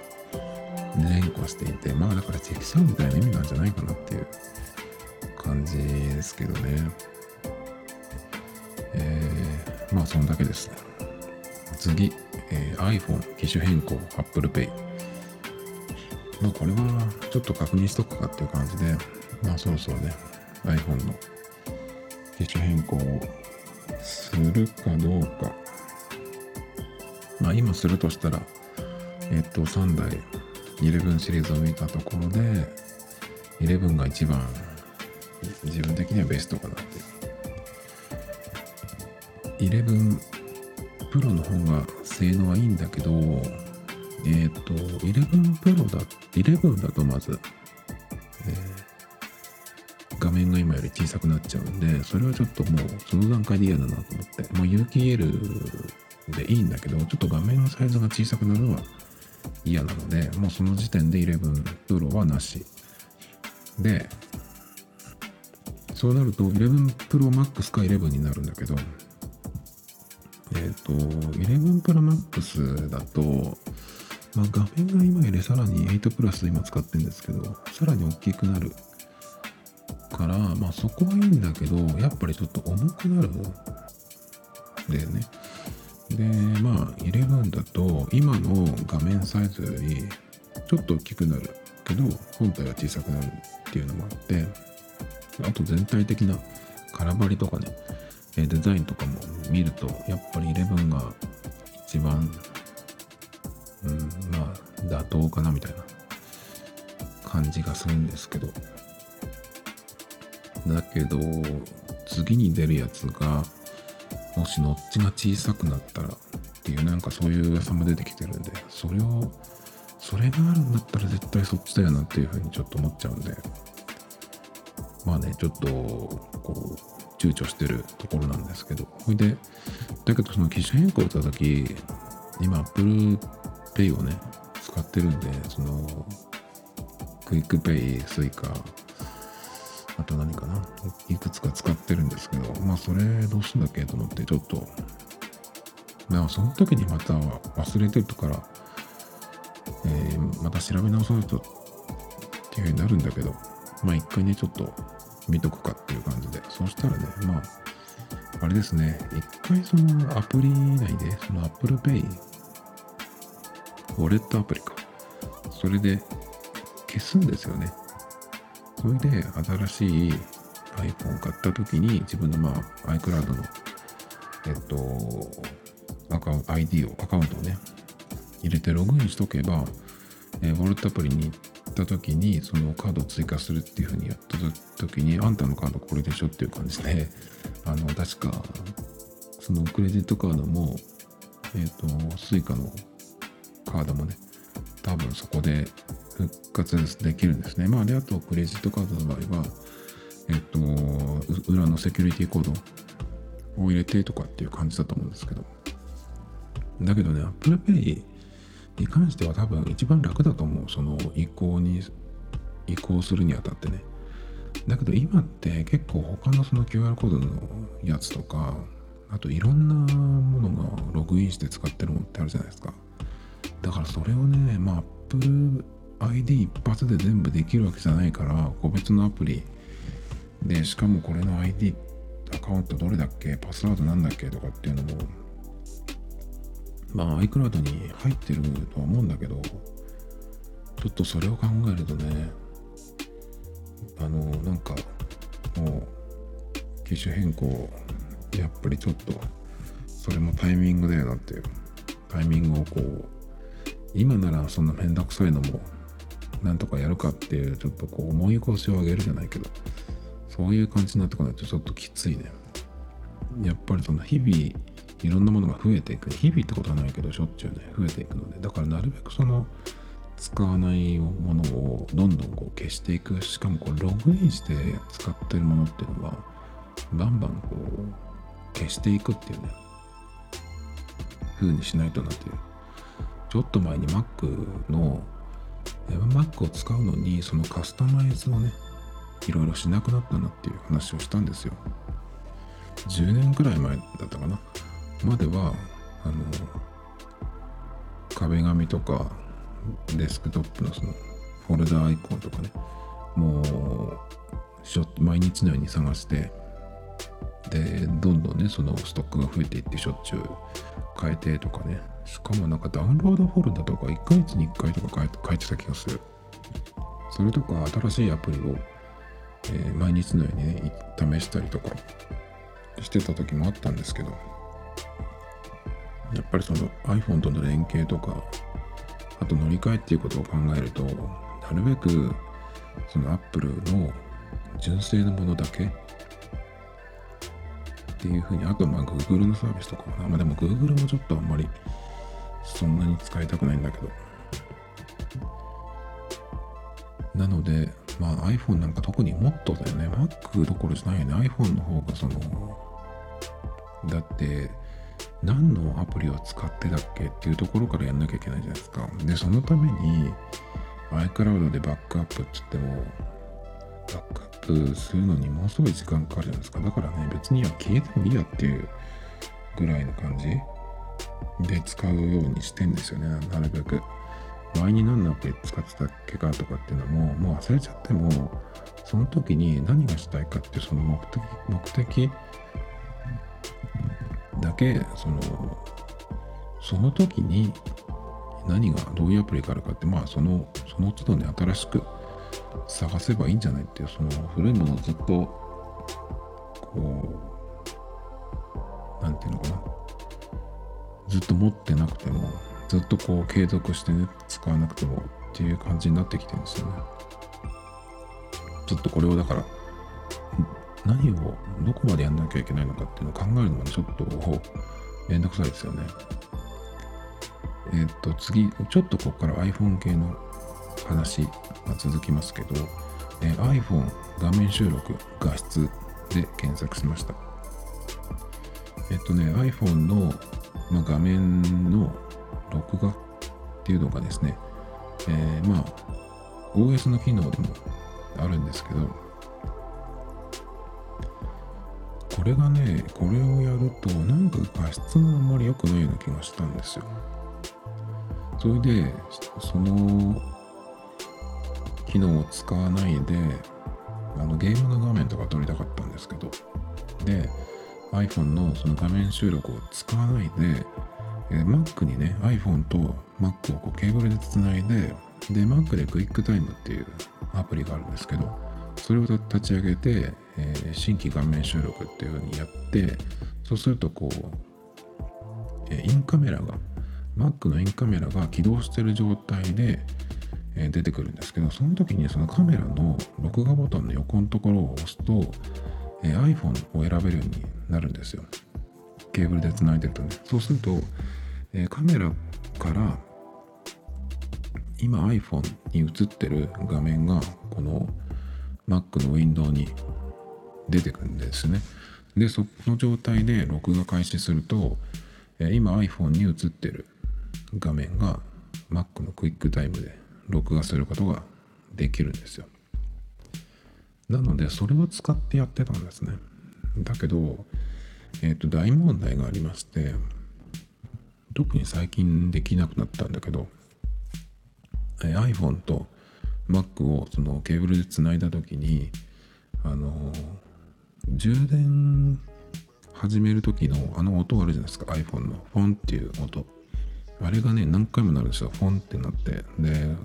Speaker 1: 連呼していて、まあだからチェキシャンみたいな意味なんじゃないかなっていう感じですけどね。えー、まあそんだけですね。次、えー、iPhone 機種変更 Apple Pay。まあこれはちょっと確認しとくかっていう感じで、まあそろそろね、iPhone の機種変更をするかどうか。まあ今するとしたら、えっと3台11シリーズを見たところで11が一番自分的にはベストかなって11プロの方が性能はいいんだけどえっ、ー、と11プロだ11だとまず、えー、画面が今より小さくなっちゃうんでそれはちょっともうその段階で嫌だなと思ってもう有機 EL でいいんだけどちょっと画面のサイズが小さくなるのは嫌なので、もうその時点で11プロはなし。で、そうなると11プロマックスか11になるんだけど、えっ、ー、と、11プロマックスだと、まあ、画面が今よりさらに8プラス今使ってるんですけど、さらに大きくなるから、まあそこはいいんだけど、やっぱりちょっと重くなるんだよね。で、まあ、11だと、今の画面サイズより、ちょっと大きくなるけど本体は小さくなるっていうのもあってあと全体的な空張りとかねデザインとかも見るとやっぱり11が一番うんまあ妥当かなみたいな感じがするんですけど。だけど次に出るやつがもしノッチが小さくなったらっていうなんかそういう噂も出てきてるんでそれをそれがあるんだったら絶対そっちだよなっていうふうにちょっと思っちゃうんで。まあねちょっとこう躊躇してるところなんですけどほいでだけどその機種変更した時今 Apple Pay をね使ってるんでそのQUICPay、Suica、あと何かないくつか使ってるんですけど、まあそれどうすんだっけと思ってちょっと、まあその時にまた忘れてるから、えー、また調べ直さないとっていう風になるんだけど、まあ一回ね、ちょっと見とくかっていう感じで、そしたらね、まあ、あれですね、一回そのアプリ内で、その Apple Pay、ウォレットアプリか。それで消すんですよね。それで新しい iPhone を買った時に自分のまあ iCloud のえっとアカウント ID をアカウントをね入れてログインしとけば、え、ウォレットアプリにた時にそのカードを追加するっていう風にやった時にあんたのカードこれでしょっていう感じで あの確かそのクレジットカードもえっ、ー、と Suica のカードもね多分そこで復活できるんですね。まあ、で、あと、クレジットカードの場合は、えっと、裏のセキュリティコードを入れてとかっていう感じだと思うんですけど。だけどね、Apple Pay に関しては多分一番楽だと思う。その移行に、移行するにあたってね。だけど今って結構他のその QR コードのやつとか、あといろんなものがログインして使ってるものってあるじゃないですか。だからそれをね、まあ Apple ID 一発で全部できるわけじゃないから個別のアプリでしかもこれの ID アカウントどれだっけパスワードなんだっけとかっていうのもまあ iCloud に入ってるとは思うんだけどちょっとそれを考えるとねあのなんかもう機種変更やっぱりちょっとそれもタイミングだよなっていうタイミングをこう今ならそんなめんどくさいのもなんとかやるかっていうちょっとこう思い腰を上げるじゃないけどそういう感じになってこないとちょっときついね。やっぱりその日々いろんなものが増えていく。日々ってことはないけどしょっちゅうね増えていくので。だからなるべくその使わないものをどんどんこう消していく。しかもこうログインして使ってるものっていうのはバンバンこう消していくっていうね。風にしないとなっていう。ちょっと前に Mac の Mac を使うのにそのカスタマイズをねいろいろしなくなったなっていう話をしたんですよ。10年くらい前だったかな。まではあの壁紙とかデスクトップのそのフォルダアイコンとかねもう毎日のように探してでどんどんねそのストックが増えていってしょっちゅう変えてとかねしかもなんかダウンロードフォルダとか1ヶ月に1回とか変え変えてた気がする。それとか新しいアプリを、えー、毎日のようにね試したりとかしてた時もあったんですけどやっぱりその iPhone との連携とかあと乗り換えっていうことを考えるとなるべくその Apple の純正のものだけっていうふうに、あとまあ Google のサービスとかもな。まあでも Google もちょっとあんまりそんなに使いたくないんだけど。なので、まあ iPhone なんか特にもっとだよね。Mac どころじゃないよね。iPhone の方がその、だって、何のアプリを使ってたっけっていうところからやんなきゃいけないじゃないですか。で、そのために iCloud でバックアップって言っても、バックアップするのにものすごい時間かかるじゃないですか。だからね、別には消えてもいいやっていうぐらいの感じで使うようにしてんですよね、なるべく。前に何のアプリ使ってたっけかとかっていうのも、もう忘れちゃっても、その時に何がしたいかっていうその目的、目的だけ、その、その時に何がどういうアプリがあるかってまあそのその都度ね新しく探せばいいんじゃないっていうその古いものをずっとこう何て言うのかな。ずっと持ってなくてもずっとこう継続してね使わなくてもっていう感じになってきてるんですよね。ちょっとこれをだから何をどこまでやんなきゃいけないのかっていうのを考えるのもちょっとめんどくさいですよね。えっ、と次ちょっとここから iPhone 系の話が続きますけど、えー、iPhone 画面収録画質で検索しました。えっ、とね iPhone の、まあ、画面の録画っていうのがですね、えー、まあ OS の機能でもあるんですけどれがねこれをやるとなんか画質があんまり良くないような気がしたんですよ。それでその機能を使わないであのゲームの画面とか撮りたかったんですけど。で iPhone のその画面収録を使わないでえ、Mac にね iPhone と Mac をこうケーブルでつないでで Mac でクイックタイムっていうアプリがあるんですけどそれを立ち上げて、えー、新規画面収録っていう風にやってそうするとこう、えー、インカメラが Mac のインカメラが起動してる状態で、えー、出てくるんですけどその時にそのカメラの録画ボタンの横のところを押すと、え iPhone を選べるようになるんですよ。ケーブルでつないでるとね。そうするとえカメラから今 iPhone に映ってる画面がこの Mac のウィンドウに出てくるんですね。で、その状態で録画開始すると、え今 iPhone に映ってる画面が Mac のクイックタイムで録画することができるんですよ。なので、それを使ってやってたんですね。だけど、えっ、ー、と、大問題がありまして、特に最近できなくなったんだけど、え iPhone と Mac をそのケーブルでつないだ時にあの充電始める時のあの音あるじゃないですか。iPhone のフォンっていう音。あれがね何回もなるんですよ。フォンってなって。で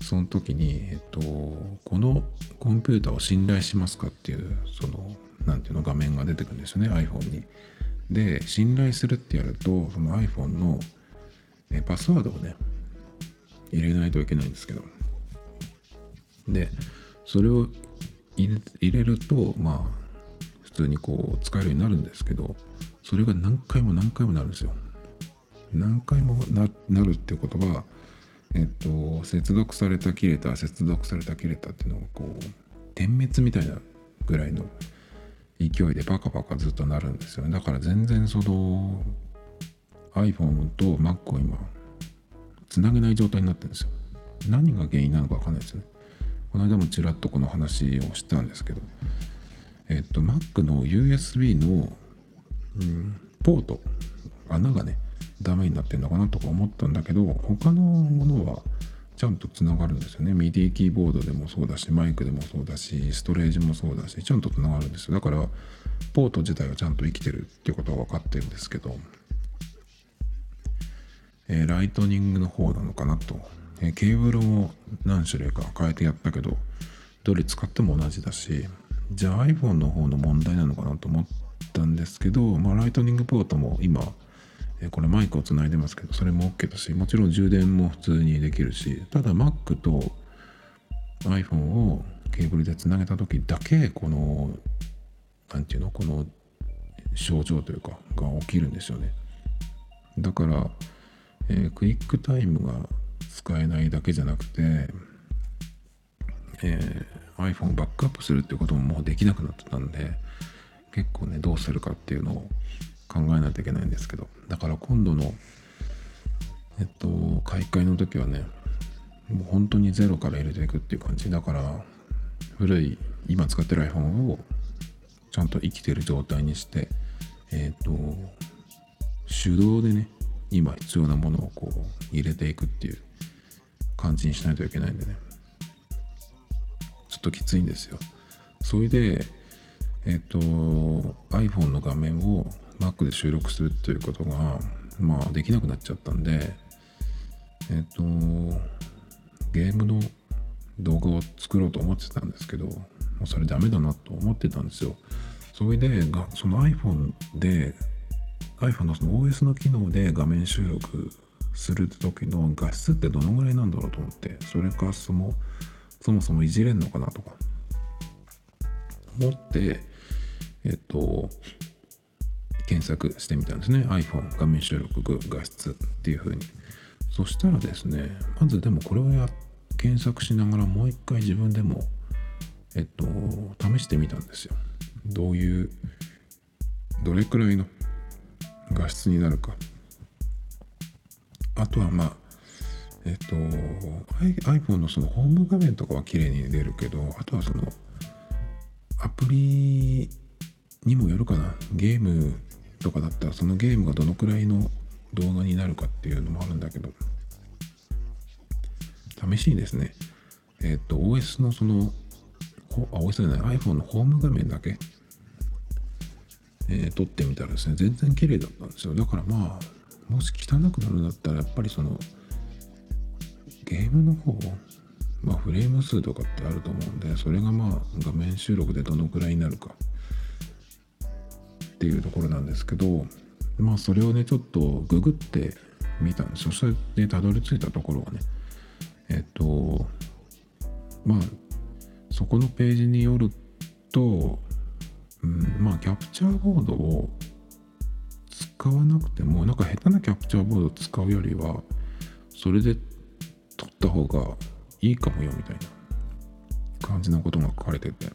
Speaker 1: その時にえっとこのコンピューターを信頼しますかっていうその何ていうの画面が出てくるんですよね。iPhone に。で、信頼するってやると、その iPhone の、ね、パスワードをね、入れないといけないんですけど。で、それを入れると、まあ、普通にこう使えるようになるんですけど、それが何回も何回もなるんですよ。何回もなるってことは、えっと、接続された切れた、接続された切れたっていうのがこう、点滅みたいなぐらいの勢いでバカバカずっとなるんですよだから全然その iPhone と Mac を今つなげない状態になってるんですよ。何が原因なのか分かんないですよね。この間もちらっとこの話をしたんですけどえっと Mac の USB の、うん、ポート穴がねダメになってんのかなとか思ったんだけど他のものはちゃんとつながるんですよね。MIDI キーボードでもそうだし、マイクでもそうだし、ストレージもそうだし、ちゃんとつながるんですよ。だから、ポート自体はちゃんと生きてるっていうことは分かってるんですけど、えー、ライトニングの方なのかなと。えー、ケーブルも何種類か変えてやったけど、どれ使っても同じだし、じゃあ iPhone の方の問題なのかなと思ったんですけど、まあ、ライトニングポートも今、えこれマイクをつないでますけど、それも OK だし、もちろん充電も普通にできるし、ただ Mac と iPhone をケーブルでつなげた時だけ、この、なんていうの、この症状というか、が起きるんですよね。だから、えー、クイックタイムが使えないだけじゃなくて、えー、iPhone をバックアップするっていうことももうできなくなってたんで、結構ね、どうするかっていうのを考えないといけないんですけどだから今度のえっと買い替えの時はねもう本当にゼロから入れていくっていう感じ。だから古い今使ってる iPhone をちゃんと生きてる状態にしてえっ、と手動でね今必要なものをこう入れていくっていう感じにしないといけないんでね。ときついんですよ。それでえっ、と iPhone の画面を Mac で収録するっていうことが、まあ、できなくなっちゃったんで、えっ、とゲームの動画を作ろうと思ってたんですけどもうそれダメだなと思ってたんですよ。それでその iPhone で iPhone のその OS の機能で画面収録する時の画質ってどのぐらいなんだろうと思ってそれかそもそもそもいじれんのかなとか。思ってえっと検索してみたんですね。iPhone 画面収録画質っていう風に。そしたらですねまずでもこれをや検索しながらもう一回自分でもえっと試してみたんですよ。どういうどれくらいの画質になるか。あとはまあえっと iPhone のそのホーム画面とかは綺麗に出るけどあとはそのアプリにもよるかな。ゲームとかだったらそのゲームがどのくらいの動画になるかっていうのもあるんだけど試しにですねえっ、と OS のそのあ OS じゃない iPhone のホーム画面だけ、えー、撮ってみたらですね全然綺麗だったんですよ。だからまあもし汚くなるんだったらやっぱりそのゲームの方まあフレーム数とかってあると思うんでそれがまあ画面収録でどのくらいになるか。っていうところなんですけどまあそれをねちょっとググってみたんですよ。それでたどり着いたところはね。えっとまあそこのページによると、うん、まあキャプチャーボードを使わなくてもなんか下手なキャプチャーボードを使うよりはそれで撮った方がいいかもよみたいな感じのことが書かれてて。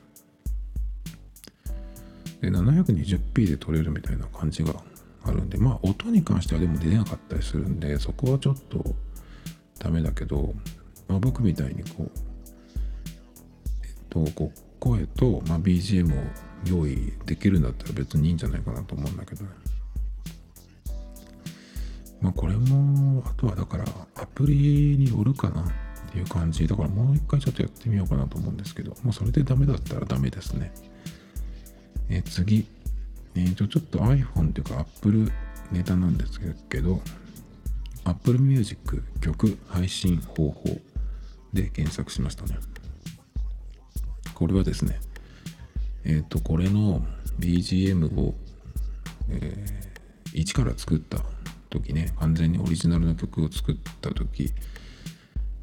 Speaker 1: で 720p で撮れるみたいな感じがあるんでまあ音に関してはでも出なかったりするんでそこはちょっとダメだけど、まあ、僕みたいにこうえっとこう声と、まあ、BGM を用意できるんだったら別にいいんじゃないかなと思うんだけどね。まあこれもあとはだからアプリによるかなっていう感じ。だからもう一回ちょっとやってみようかなと思うんですけど。もうそれでダメだったらダメですね。え、次。えーとちょっと iPhone というか Apple ネタなんですけど。Apple Music 曲配信方法で検索しましたね。これはですねえっ、ー、とこれの BGM を、えー、一から作った時ね完全にオリジナルの曲を作った時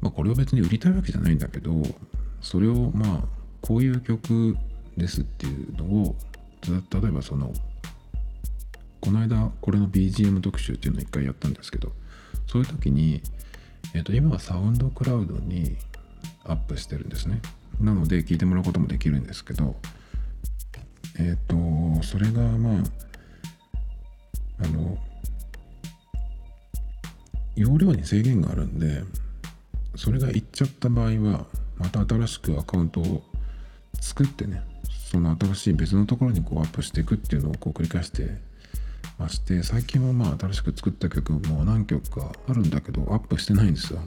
Speaker 1: まあこれは別に売りたいわけじゃないんだけどそれをまあこういう曲ですっていうのを例えばそのこの間これの BGM 特集っていうのを一回やったんですけどそういう時に、えー、と今はサウンドクラウドにアップしてるんですね。なので聞いてもらうこともできるんですけどえっ、ー、とそれがまああの容量に制限があるんでそれがいっちゃった場合はまた新しくアカウントを作ってねその新しい別のところにこうアップしていくっていうのをこう繰り返してまして最近はまあ新しく作った曲も何曲かあるんだけどアップしてないんですよ。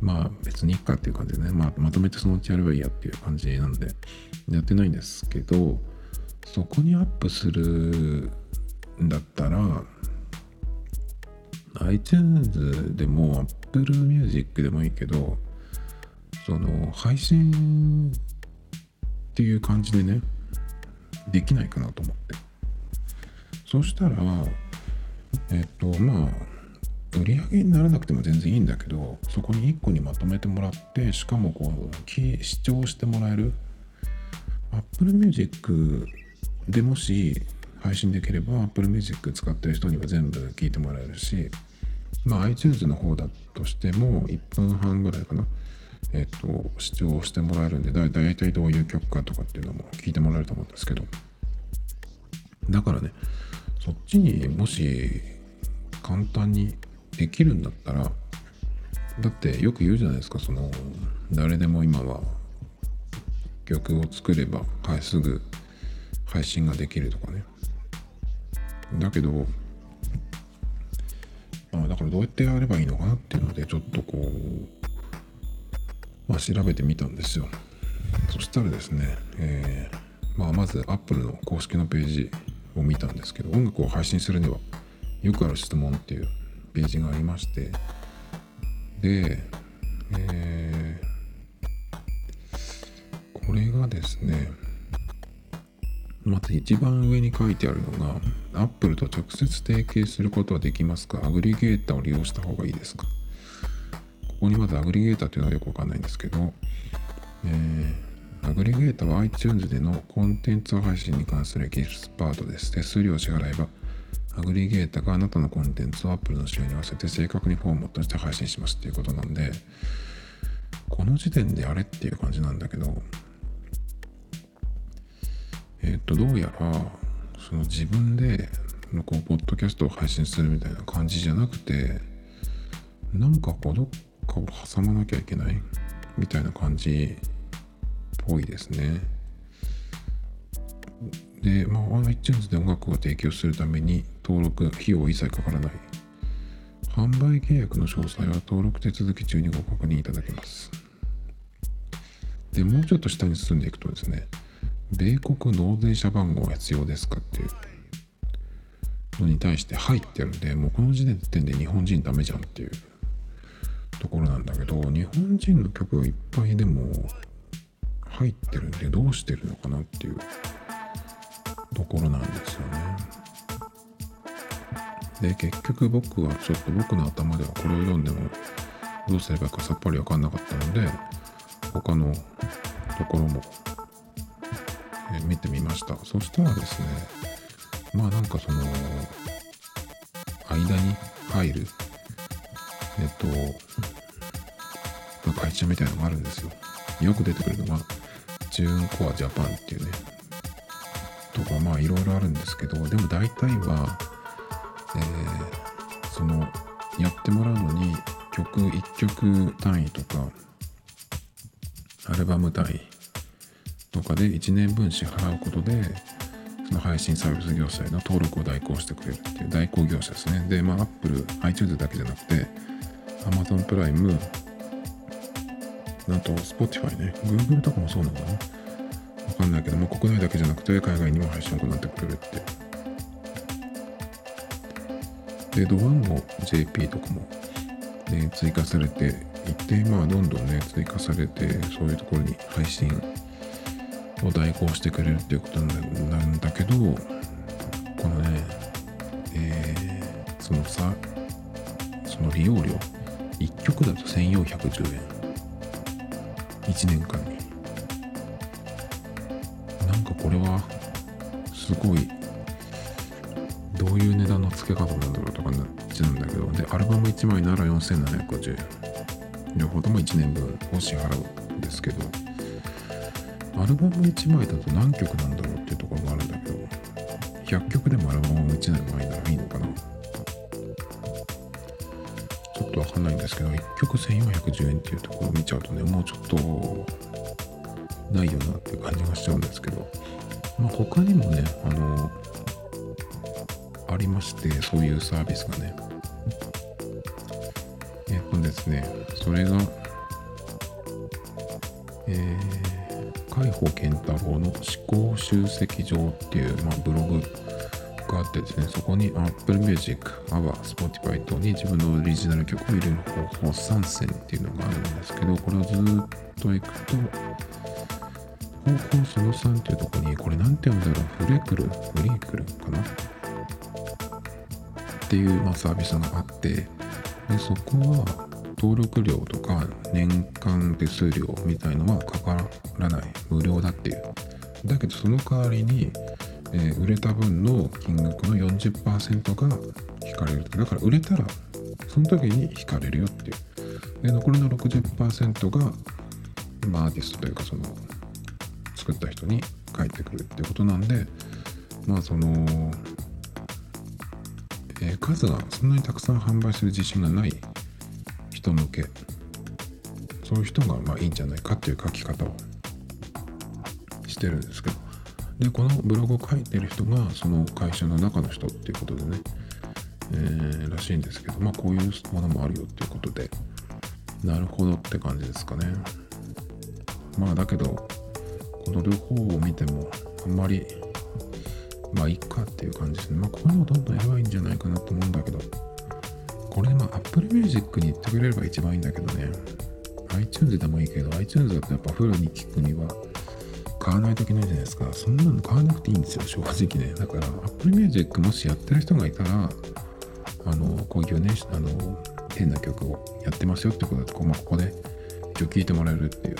Speaker 1: まあ別にいっかっていう感じでね、まあ、まとめてそのうちやればいいやっていう感じなんでやってないんですけどそこにアップするんだったら iTunes でも Apple Music でもいいけどその配信っていう感じでねできないかなと思って。そしたらえっとまあ売り上げにならなくても全然いいんだけどそこに1個にまとめてもらってしかもこう視聴してもらえる。Apple Music でもし配信できれば Apple Music 使ってる人には全部聞いてもらえるしまあ iTunes の方だとしても1分半ぐらいかなえっと、視聴してもらえるんでだ、大体どういう曲かとかっていうのも聞いてもらえると思うんですけど、だからね、そっちにもし簡単にできるんだったら、だってよく言うじゃないですか、その、誰でも今は曲を作れば、はい、すぐ配信ができるとかね。だけど、まあ、だからどうやってやればいいのかなっていうので、ちょっとこう、まあ、調べてみたんですよ。そしたらですね、えー、まあ、まず Apple の公式のページを見たんですけど音楽を配信するにはよくある質問っていうページがありましてで、えー、これがですねまず一番上に書いてあるのが Apple と直接提携することはできますか？アグリゲーターを利用した方がいいですか？ここにまずアグリゲーターというのはよくわかんないんですけど、えー、アグリゲーターは iTunes でのコンテンツ配信に関するエキスパートです。手数料を支払えばアグリゲーターがあなたのコンテンツを Apple の仕様に合わせて正確にフォーマットして配信しますっていうことなんで、この時点であれっていう感じなんだけど、えっ、と、どうやら、その自分で、こう、ポッドキャストを配信するみたいな感じじゃなくて、なんかこう、どっかを挟まなきゃいけない？みたいな感じっぽいですね。で、まあ、iTunes で音楽を提供するために登録、費用一切かからない。販売契約の詳細は登録手続き中にご確認いただけます。で、もうちょっと下に進んでいくとですね、米国納税者番号は必要ですかっていうのに対して「はい」ってるんでもうこの時点で日本人ダメじゃんっていうところなんだけど日本人の曲がいっぱいでも入ってるんでどうしてるのかなっていうところなんですよね。で結局僕はちょっと僕の頭ではこれを読んでもどうすればいいかさっぱり分かんなかったので他のところも、え見てみました。そしたらですねまあなんかその間に入るえっと、まあ、会社みたいのがあるんですよ。よく出てくるのがジューンコアジャパンっていうねとかまあいろいろあるんですけどでも大体は、えー、そのやってもらうのに曲1曲単位とかアルバム単位とかで1年分支払うことでその配信サービス業者への登録を代行してくれるっていう代行業者ですね。でまあ Apple、iTunes だけじゃなくて Amazon プライムなんと Spotify ね。Google とかもそうなのかな。わかんないけども国内だけじゃなくて海外にも配信を行ってくれるってでドワンも JP とかも、ね、追加されていってまあどんどんね追加されてそういうところに配信を代行してくれるっていうことなんだけどこのねえー、そのさその利用料1曲だと1410円。1年間に。なんかこれはすごいどういう値段の付け方なんだろうとかなっちゃうんだけどでアルバム1枚なら4750円。両方とも1年分を支払うんですけど。アルバム1枚だと何曲なんだろうっていうところがあるんだけど100曲でもアルバム1枚もならいいのかなちょっとわかんないんですけど1曲1410円っていうところを見ちゃうとねもうちょっとないよなっていう感じがしちゃうんですけどまあ、他にもね、あの、ありまして、そういうサービスがね。えっとですね、それが、えー、海保健太郎の思考集積場っていう、まあ、ブログがあってですね、そこに Apple Music、AWA、Spotify 等に自分のオリジナル曲を入れる方法3選っていうのがあるんですけど、これをずっと行くと、方法その3っていうとこに、これなんて読んだろう、フレクル、フリークルかな？っていう、まあ、サービスがあって、でそこは登録料とか年間手数料みたいのはかからない、無料だっていう。だけどその代わりに、えー、売れた分の金額の40%が引かれる。だから売れたら、その時に引かれるよっていう。で、残りの60%が、まあ、アーティストというかその作った人に返ってくるってことなんでまあその、えー、数がそんなにたくさん販売する自信がない人向けそういう人がまあいいんじゃないかっていう書き方を。してるんですけど。でこのブログを書いてる人がその会社の中の人っていうことでね、えー、らしいんですけどまあこういうものもあるよっていうことで。なるほどって感じですかね。まあだけどこの両方を見てもあんまりまあいいかっていう感じですね。まあこういうのをどんどんやばいんじゃないかなと思うんだけど。これまあ Apple Music に言ってくれれば一番いいんだけどね。iTunes でもいいけど iTunes だとやっぱフルに聞くには買わないといけないじゃないですか。そんなの買わなくていいんですよ正直ね。だから Apple Music もしやってる人がいたらあのこういうねあの変な曲をやってますよってことだとこ,、まあ、ここで一応聞いてもらえるっていう。っ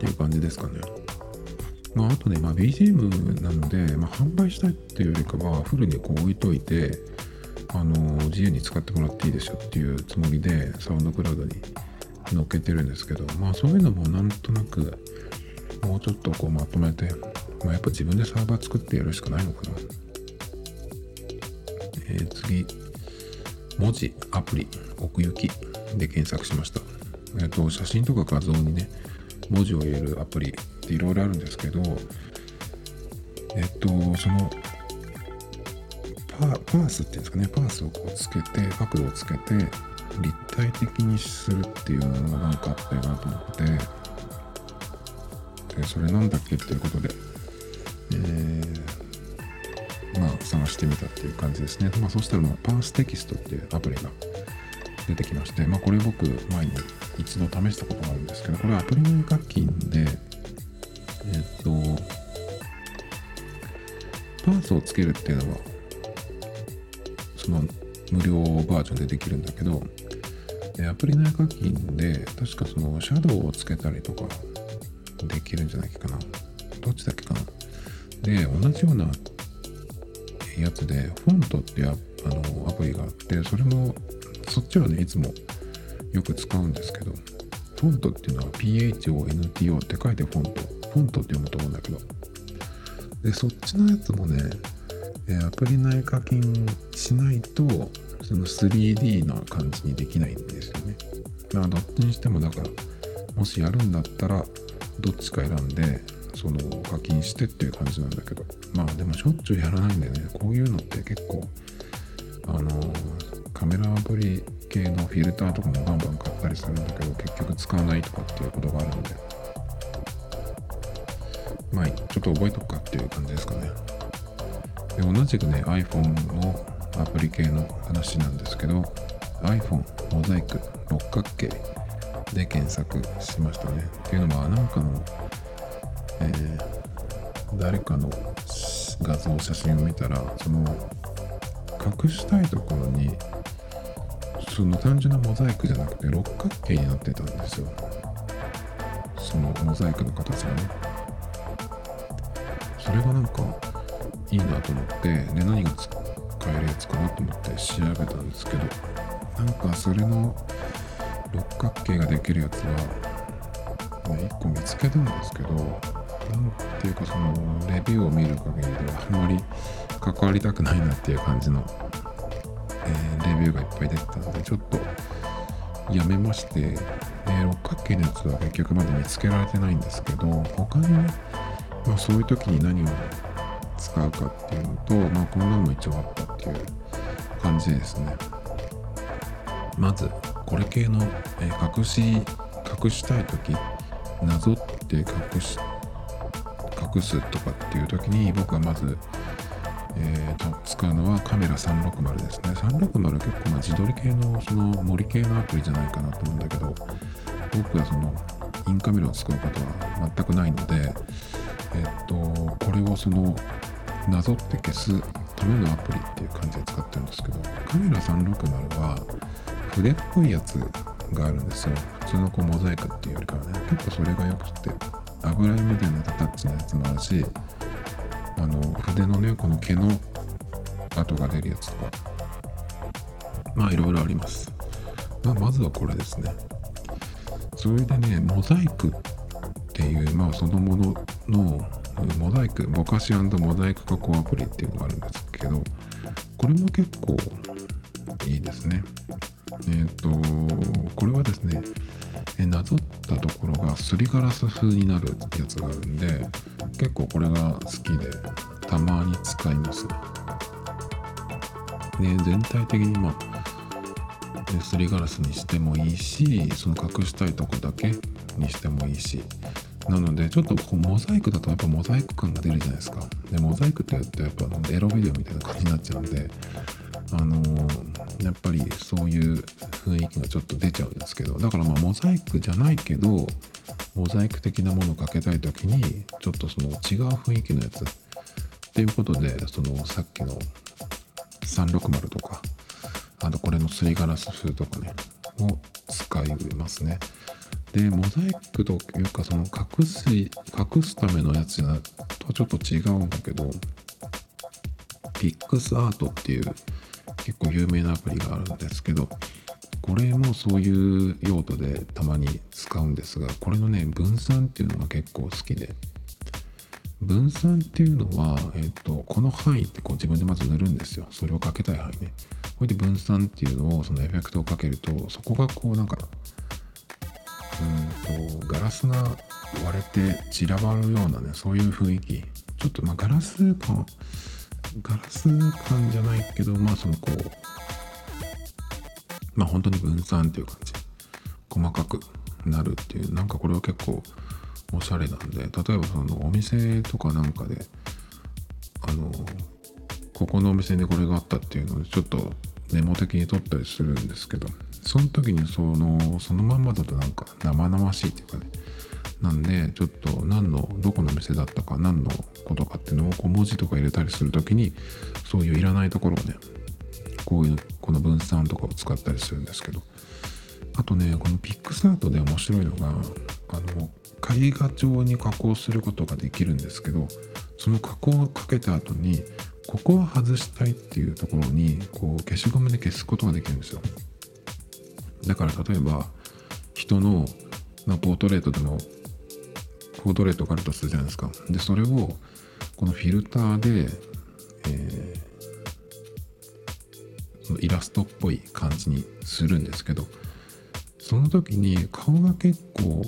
Speaker 1: ていう感じですかね。まああとね、まあ、BGM なので、まあ、販売したいっていうよりかはフルにこう置いといてあの自由に使ってもらっていいですよっていうつもりでサウンドクラウドに載っけてるんですけどまあそういうのもなんとなくもうちょっとこうまとめて、まあ、やっぱ自分でサーバー作ってやるしかないのかな。えー、次、文字、アプリ、奥行きで検索しました。えっ、ー、と、写真とか画像にね、文字を入れるアプリっていろいろあるんですけど、えっ、ー、と、そのパースっていうんですかね、パースをこうつけて、角度をつけて、立体的にするっていうのがなんかあったよなと思って、でそれなんだっけっていうことで、えー、まあ探してみたっていう感じですね。まあそしたら、まあ、パーステキストっていうアプリが出てきまして、まあこれ僕前に一度試したことがあるんですけど、これはアプリ内課金で、えっと、パースをつけるっていうのは、その無料バージョンでできるんだけど、アプリ内課金で、確かそのシャドウをつけたりとか、できるんじゃないかな。どっちだっけかな。で、同じようなやつで、フォントっていうあのアプリがあって、それも、そっちはね、いつもよく使うんですけど、フォントっていうのは PHONTO って書いてフォント。フォントって読むと思うんだけど。で、そっちのやつもね、でアプリ内課金しないと、その 3D な感じにできないんですよね。まあ、どっちにしても、だから、もしやるんだったら、どっちか選んでその課金してっていう感じなんだけど。まあでもしょっちゅうやらないんだよねこういうのって結構あのカメラアプリ系のフィルターとかもバンバン買ったりするんだけど結局使わないとかっていうことがあるんで。まあちょっと覚えとくかっていう感じですかね。で同じくね iPhone のアプリ系の話なんですけど iPhone モザイク六角形で検索しましたね。っていうのは、なんかの、えー、誰かの画像、写真を見たら、その、隠したいところに、その単純なモザイクじゃなくて六角形になってたんですよ。そのモザイクの形がね。それがなんかいいなと思って、で、何が使えるやつかなと思って調べたんですけど、なんかそれの六角形ができるやつは、ね、1個見つけたんですけどなんていうかそのレビューを見る限りではあんまり関わりたくないなっていう感じの、えー、レビューがいっぱい出てたのでちょっとやめまして、で六角形のやつは結局まだ見つけられてないんですけど他にね、まあ、そういう時に何を使うかっていうのと、まあ、こんなのも一応あったっていう感じですね。まずこれ系の、えー、隠し隠したい時なぞって隠し隠すとかっていう時に僕はまず、えー、使うのはカメラ360ですね。360結構まあ自撮り系のその森系のアプリじゃないかなと思うんだけど僕はそのインカメラを使うことは全くないのでえっとこれをそのなぞって消すためのアプリっていう感じで使ってるんですけどカメラ360は筆っぽいやつがあるんですよ。普通のこうモザイクっていうよりかはね。結構それが良くて油絵みたいなタッチのやつもあるしあの筆のねこの毛の跡が出るやつとかまあいろいろあります、まあ、まずはこれですね。それでねモザイクっていうまあそのもののモザイクぼかしモザイク加工アプリっていうのがあるんですけどこれも結構いいですねえっ、ー、と、これはですね、えなぞったところがすりガラス風になるやつがあるんで、結構これが好きで、たまに使いますね。全体的にまあ、すりガラスにしてもいいし、その隠したいとこだけにしてもいいし、なので、ちょっとこうモザイクだとやっぱモザイク感が出るじゃないですか。で、モザイクってやるとやっぱエロビデオみたいな感じになっちゃうんで、あのやっぱりそういう雰囲気がちょっと出ちゃうんですけどだからまあモザイクじゃないけどモザイク的なものをかけたい時にちょっとその違う雰囲気のやつっていうことでそのさっきの360とかあとこれのすりガラス風とかねを使いますねでモザイクというかその隠す隠すためのやつとちょっと違うんだけど PicsArt っていう結構有名なアプリがあるんですけどこれもそういう用途でたまに使うんですがこれのね分散っていうのが結構好きで分散っていうのは、えっと、この範囲ってこう自分でまず塗るんですよ。それをかけたい範囲ね。これで分散っていうのをそのエフェクトをかけるとそこがこうなんかうんとガラスが割れて散らばるようなねそういう雰囲気。ちょっとまあガラス感ガラス感じゃないけどまあそのこうまあ本当に分散っていう感じ。細かくなるっていうなんかこれは結構おしゃれなんで例えばそのお店とかなんかであのここのお店にこれがあったっていうのでちょっとメモ的に撮ったりするんですけど。その時にそのそのまんまだとなんか生々しいっていうかね。なんでちょっと何のどこの店だったか何のことかっていうのをこう文字とか入れたりする時にそういういらないところをねこういうこの分散とかを使ったりするんですけど。あとねこの Picsart で面白いのがあの絵画調に加工することができるんですけどその加工をかけた後にここは外したいっていうところにこう消しゴムで消すことができるんですよ。だから例えば人の、まあポートレートでもポートレートがあるとするじゃないですか。でそれをこのフィルターで、えー、そのイラストっぽい感じにするんですけどその時に顔が結構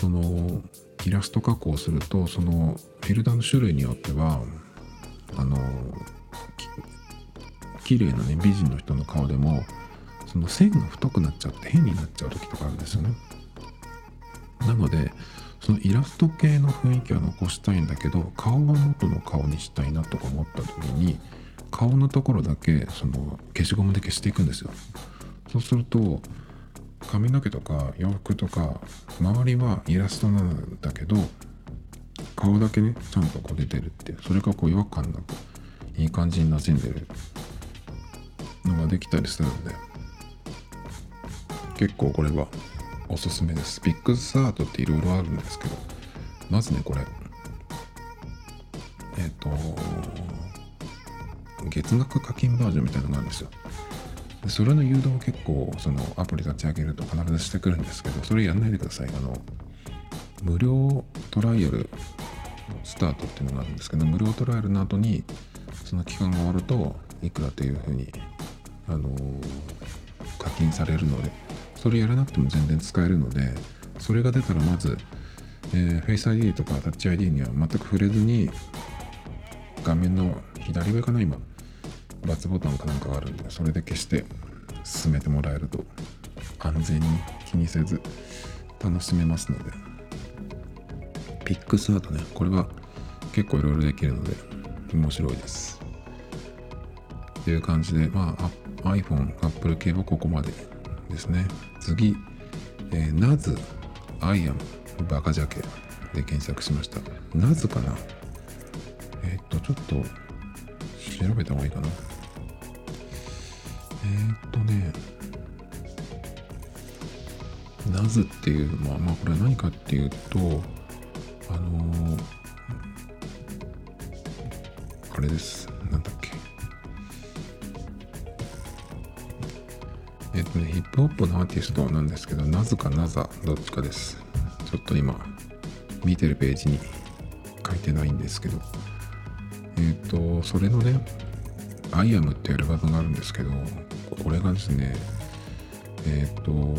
Speaker 1: そのイラスト加工するとそのフィルターの種類によってはあの綺麗なね美人の人の顔でもその線が太くなっちゃって変になっちゃう時とかあるんですよね。なのでそのイラスト系の雰囲気は残したいんだけど顔は元の顔にしたいなとか思った時に顔のところだけその消しゴムで消していくんですよ。そうすると髪の毛とか洋服とか周りはイラストなんだけど顔だけねちゃんとこう出てるってそれがこう違和感なくいい感じに馴染んでるのができたりするんで結構これはおすすめです。 Picsart っていろいろあるんですけどまずねこれ。えっ、ー、と月額課金バージョンみたいなのがあるんですよ。でそれの誘導を結構そのアプリ立ち上げると必ずしてくるんですけどそれやんないでください。あの無料トライアルスタートっていうのがあるんですけど無料トライアルの後にその期間が終わるといくらというふうにあの課金されるのでそれやらなくても全然使えるのでそれが出たらまず、えー、Face ID とか Touch ID には全く触れずに画面の左上かな今×ボタンかなんかがあるんでそれで消して進めてもらえると安全に気にせず楽しめますので。 Picsart ねこれは結構いろいろできるので面白いです。っていう感じでまあ iPhone、Apple 系はここまで。ですね。次、えー、なず I am バカジャケで検索しました。なずかな？えー、っとちょっと調べた方がいいかな。えー、っとねなずっていうのはまあこれは何かっていうとあのー、あれです。なんだっけ？とねヒップホップのアーティストなんですけどなずかなざどっちかですちょっと今見てるページに書いてないんですけどえっ、ー、と、それのね、アイアムっていうアルバムがあるんですけど、これがですね、えっ、ー、と、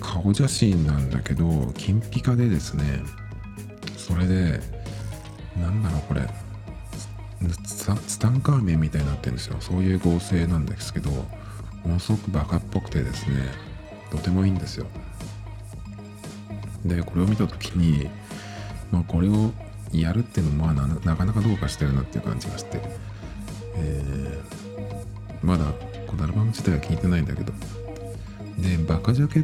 Speaker 1: 顔写真なんだけど、金ピカでですね、それで、なんだろう、これ、ツタンカーメンみたいになってるんですよ。そういう合成なんですけど、ものすごくバカっぽくてですね、とてもいいんですよ。で、これを見た時に、まあ、これをやるっていうのもまあなかなかどうかしてるなっていう感じがして、えまだこのアルバム自体は聞いてないんだけどでバカジャケ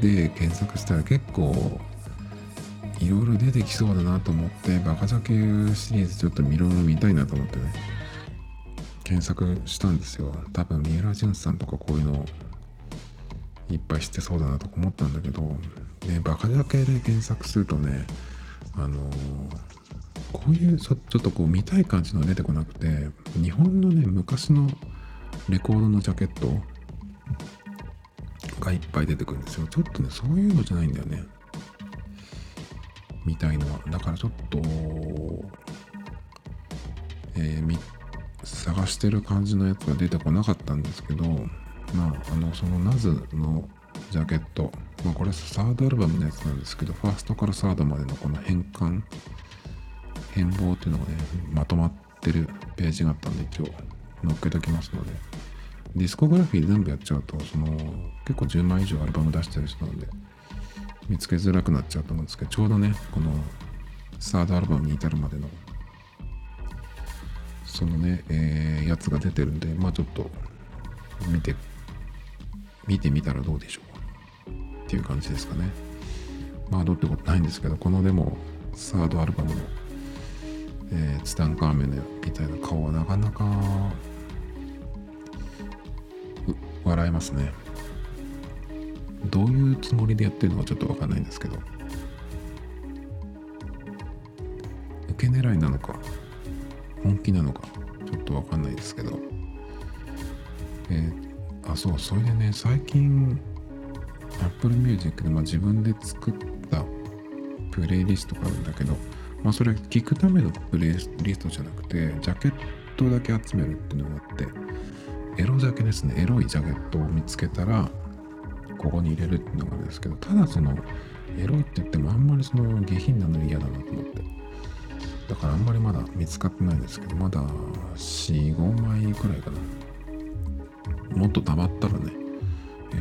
Speaker 1: で検索したら結構いろいろ出てきそうだなと思ってバカジャケシリーズちょっといろいろ見たいなと思ってね検索したんですよ。多分三浦淳さんとかこういうのいっぱい知ってそうだなとか思ったんだけどねバカジャケで検索するとねあのこういうちょちょっとこう見たい感じの出てこなくて日本のね昔のレコードのジャケットがいっぱい出てくるんですよ。ちょっとねそういうのじゃないんだよね。みたいのは。だからちょっとえー、探してる感じのやつが出てこなかったんですけどまああのそのナズのジャケットまあこれサードアルバムのやつなんですけどファーストからサードまでのこの変換変貌っていうのがねまとまってるページがあったんで一応載っけときますので。ディスコグラフィー全部やっちゃうとその結構10枚以上アルバム出してる人なんで見つけづらくなっちゃうと思うんですけどちょうどねこのサードアルバムに至るまでのそのね、えー、やつが出てるんでまあちょっと見て見てみたらどうでしょう。っていう感じですかね。まあどうってことないんですけどこのでもサードアルバムの、えー、ツタンカーメンみたいな顔はなかなか笑えますね。どういうつもりでやってるのかちょっとわかんないんですけど。受け狙いなのか。本気なのかちょっとわかんないですけど。えー、あそうそれでね最近 Apple Music で、まあ、自分で作ったプレイリストがあるんだけどまあそれ聞くためのプレイリストじゃなくてジャケットだけ集めるっていうのがあってエロジャケですね。エロいジャケットを見つけたらここに入れるっていうのがあるんですけどただそのエロいって言ってもあんまりその下品なのに嫌だなと思って。だからあんまりまだ見つかってないんですけどまだ45枚くらいかな。もっと溜まったらね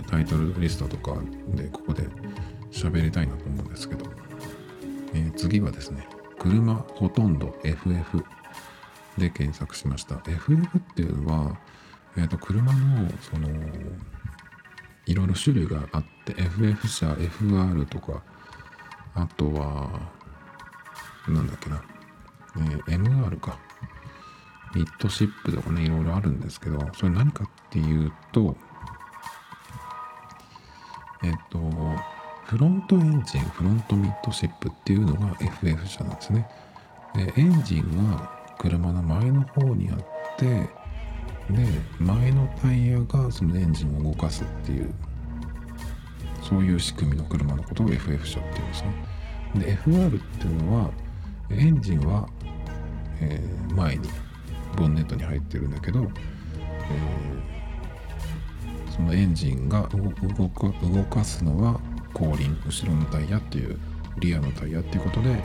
Speaker 1: タイトルリストとかでここで喋りたいなと思うんですけど、えー、次はですね車ほとんど FF で検索しました。FF っていうのは、えー、と車のそのいろいろ種類があって FF 車 FR とかあとはなんだっけな、えー、MR か。ミッドシップとかねいろいろあるんですけどそれ何かっていうとえっとフロントエンジンフロントミッドシップっていうのが FF 車なんですね。でエンジンが車の前の方にあってで前のタイヤがそのエンジンを動かすっていうそういう仕組みの車のことを FF 車っていうんですね。で FR っていうのはエンジンは、えー、前にボンネットに入ってるんだけど、えー、そのエンジンが動か動かすのは後輪後ろのタイヤっていうリアのタイヤっていうことで FR っ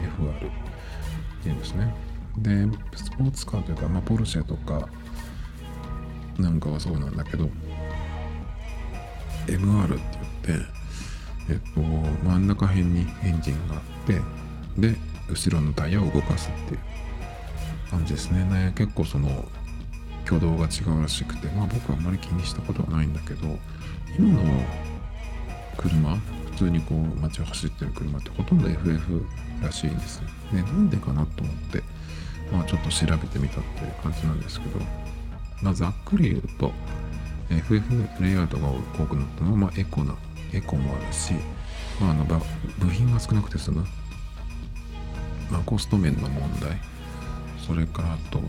Speaker 1: ていうんですね。でスポーツカーというか、まあ、ポルシェとかなんかはそうなんだけど MR って言ってえっと真ん中辺にエンジンがあってで後ろのタイヤを動かすっていう。感じですね。ね結構その挙動が違うらしくてまあ僕はあんまり気にしたことはないんだけど今の車普通にこう街を走ってる車ってほとんど FF らしいんですねなんでかなと思ってまあちょっと調べてみたっていう感じなんですけどまあざっくり言うと FF レイアウトが多くなったのは、まあ、エコなエコもあるし、まあ、あの部品が少なくて済む、まあ、コスト面の問題それからあとは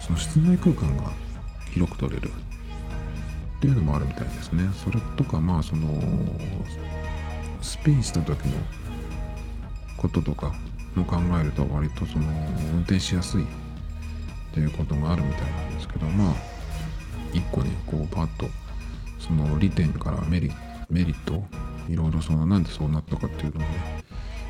Speaker 1: その室内空間が広く取れるっていうのもあるみたいですね。それとかまあそのスピンした時のこととかも考えると割とその運転しやすいっていうことがあるみたいなんですけどまあ一個ねこうパッとその利点からメリメリットいろいろそのなんでそうなったかっていうのをね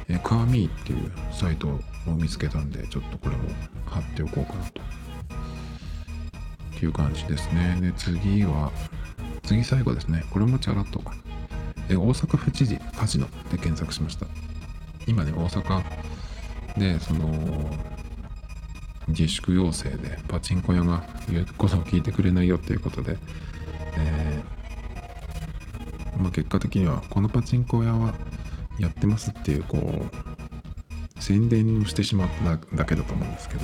Speaker 1: えカーミーっていうサイトを見つけたんでちょっとこれも貼っておこうかなと。っていう感じですね。で次は次最後ですね。これもチャラッとえ大阪府知事カジノで検索しました。今ね大阪でその自粛要請でパチンコ屋が言うことを聞いてくれないよっていうことで、えーまあ、結果的にはこのパチンコ屋はやってますっていうこう宣伝をしてしまっただけだと思うんですけど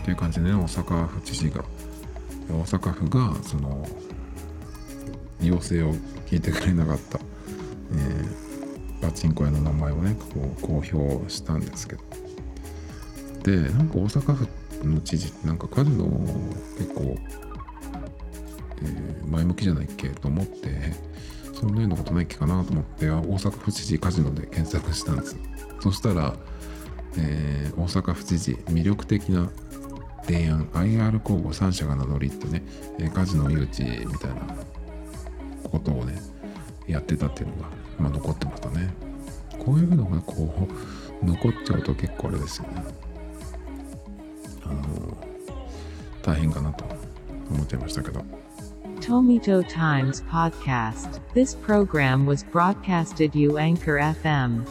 Speaker 1: っていう感じでね大阪府知事が大阪府がその要請を聞いてくれなかった、えー、パチンコ屋の名前をねこう公表したんですけど。でなんか大阪府の知事ってなんかカジノ結構、えー、前向きじゃないっけと思ってそんなようなことないっけかなと思って大阪府知事カジノで検索したんですそしたら、えー、大阪府知事魅力的な提案 IR 公募3社が名乗りってね、えカジノ誘致みたいなことをねやってたっていうのが、まあ、残ってましたねこういうのがこう残っちゃうと結構あれですよねあの大変かなと思っちゃいましたけど
Speaker 2: Tomito Times Podcast. This program was broadcasted you Anchor FM.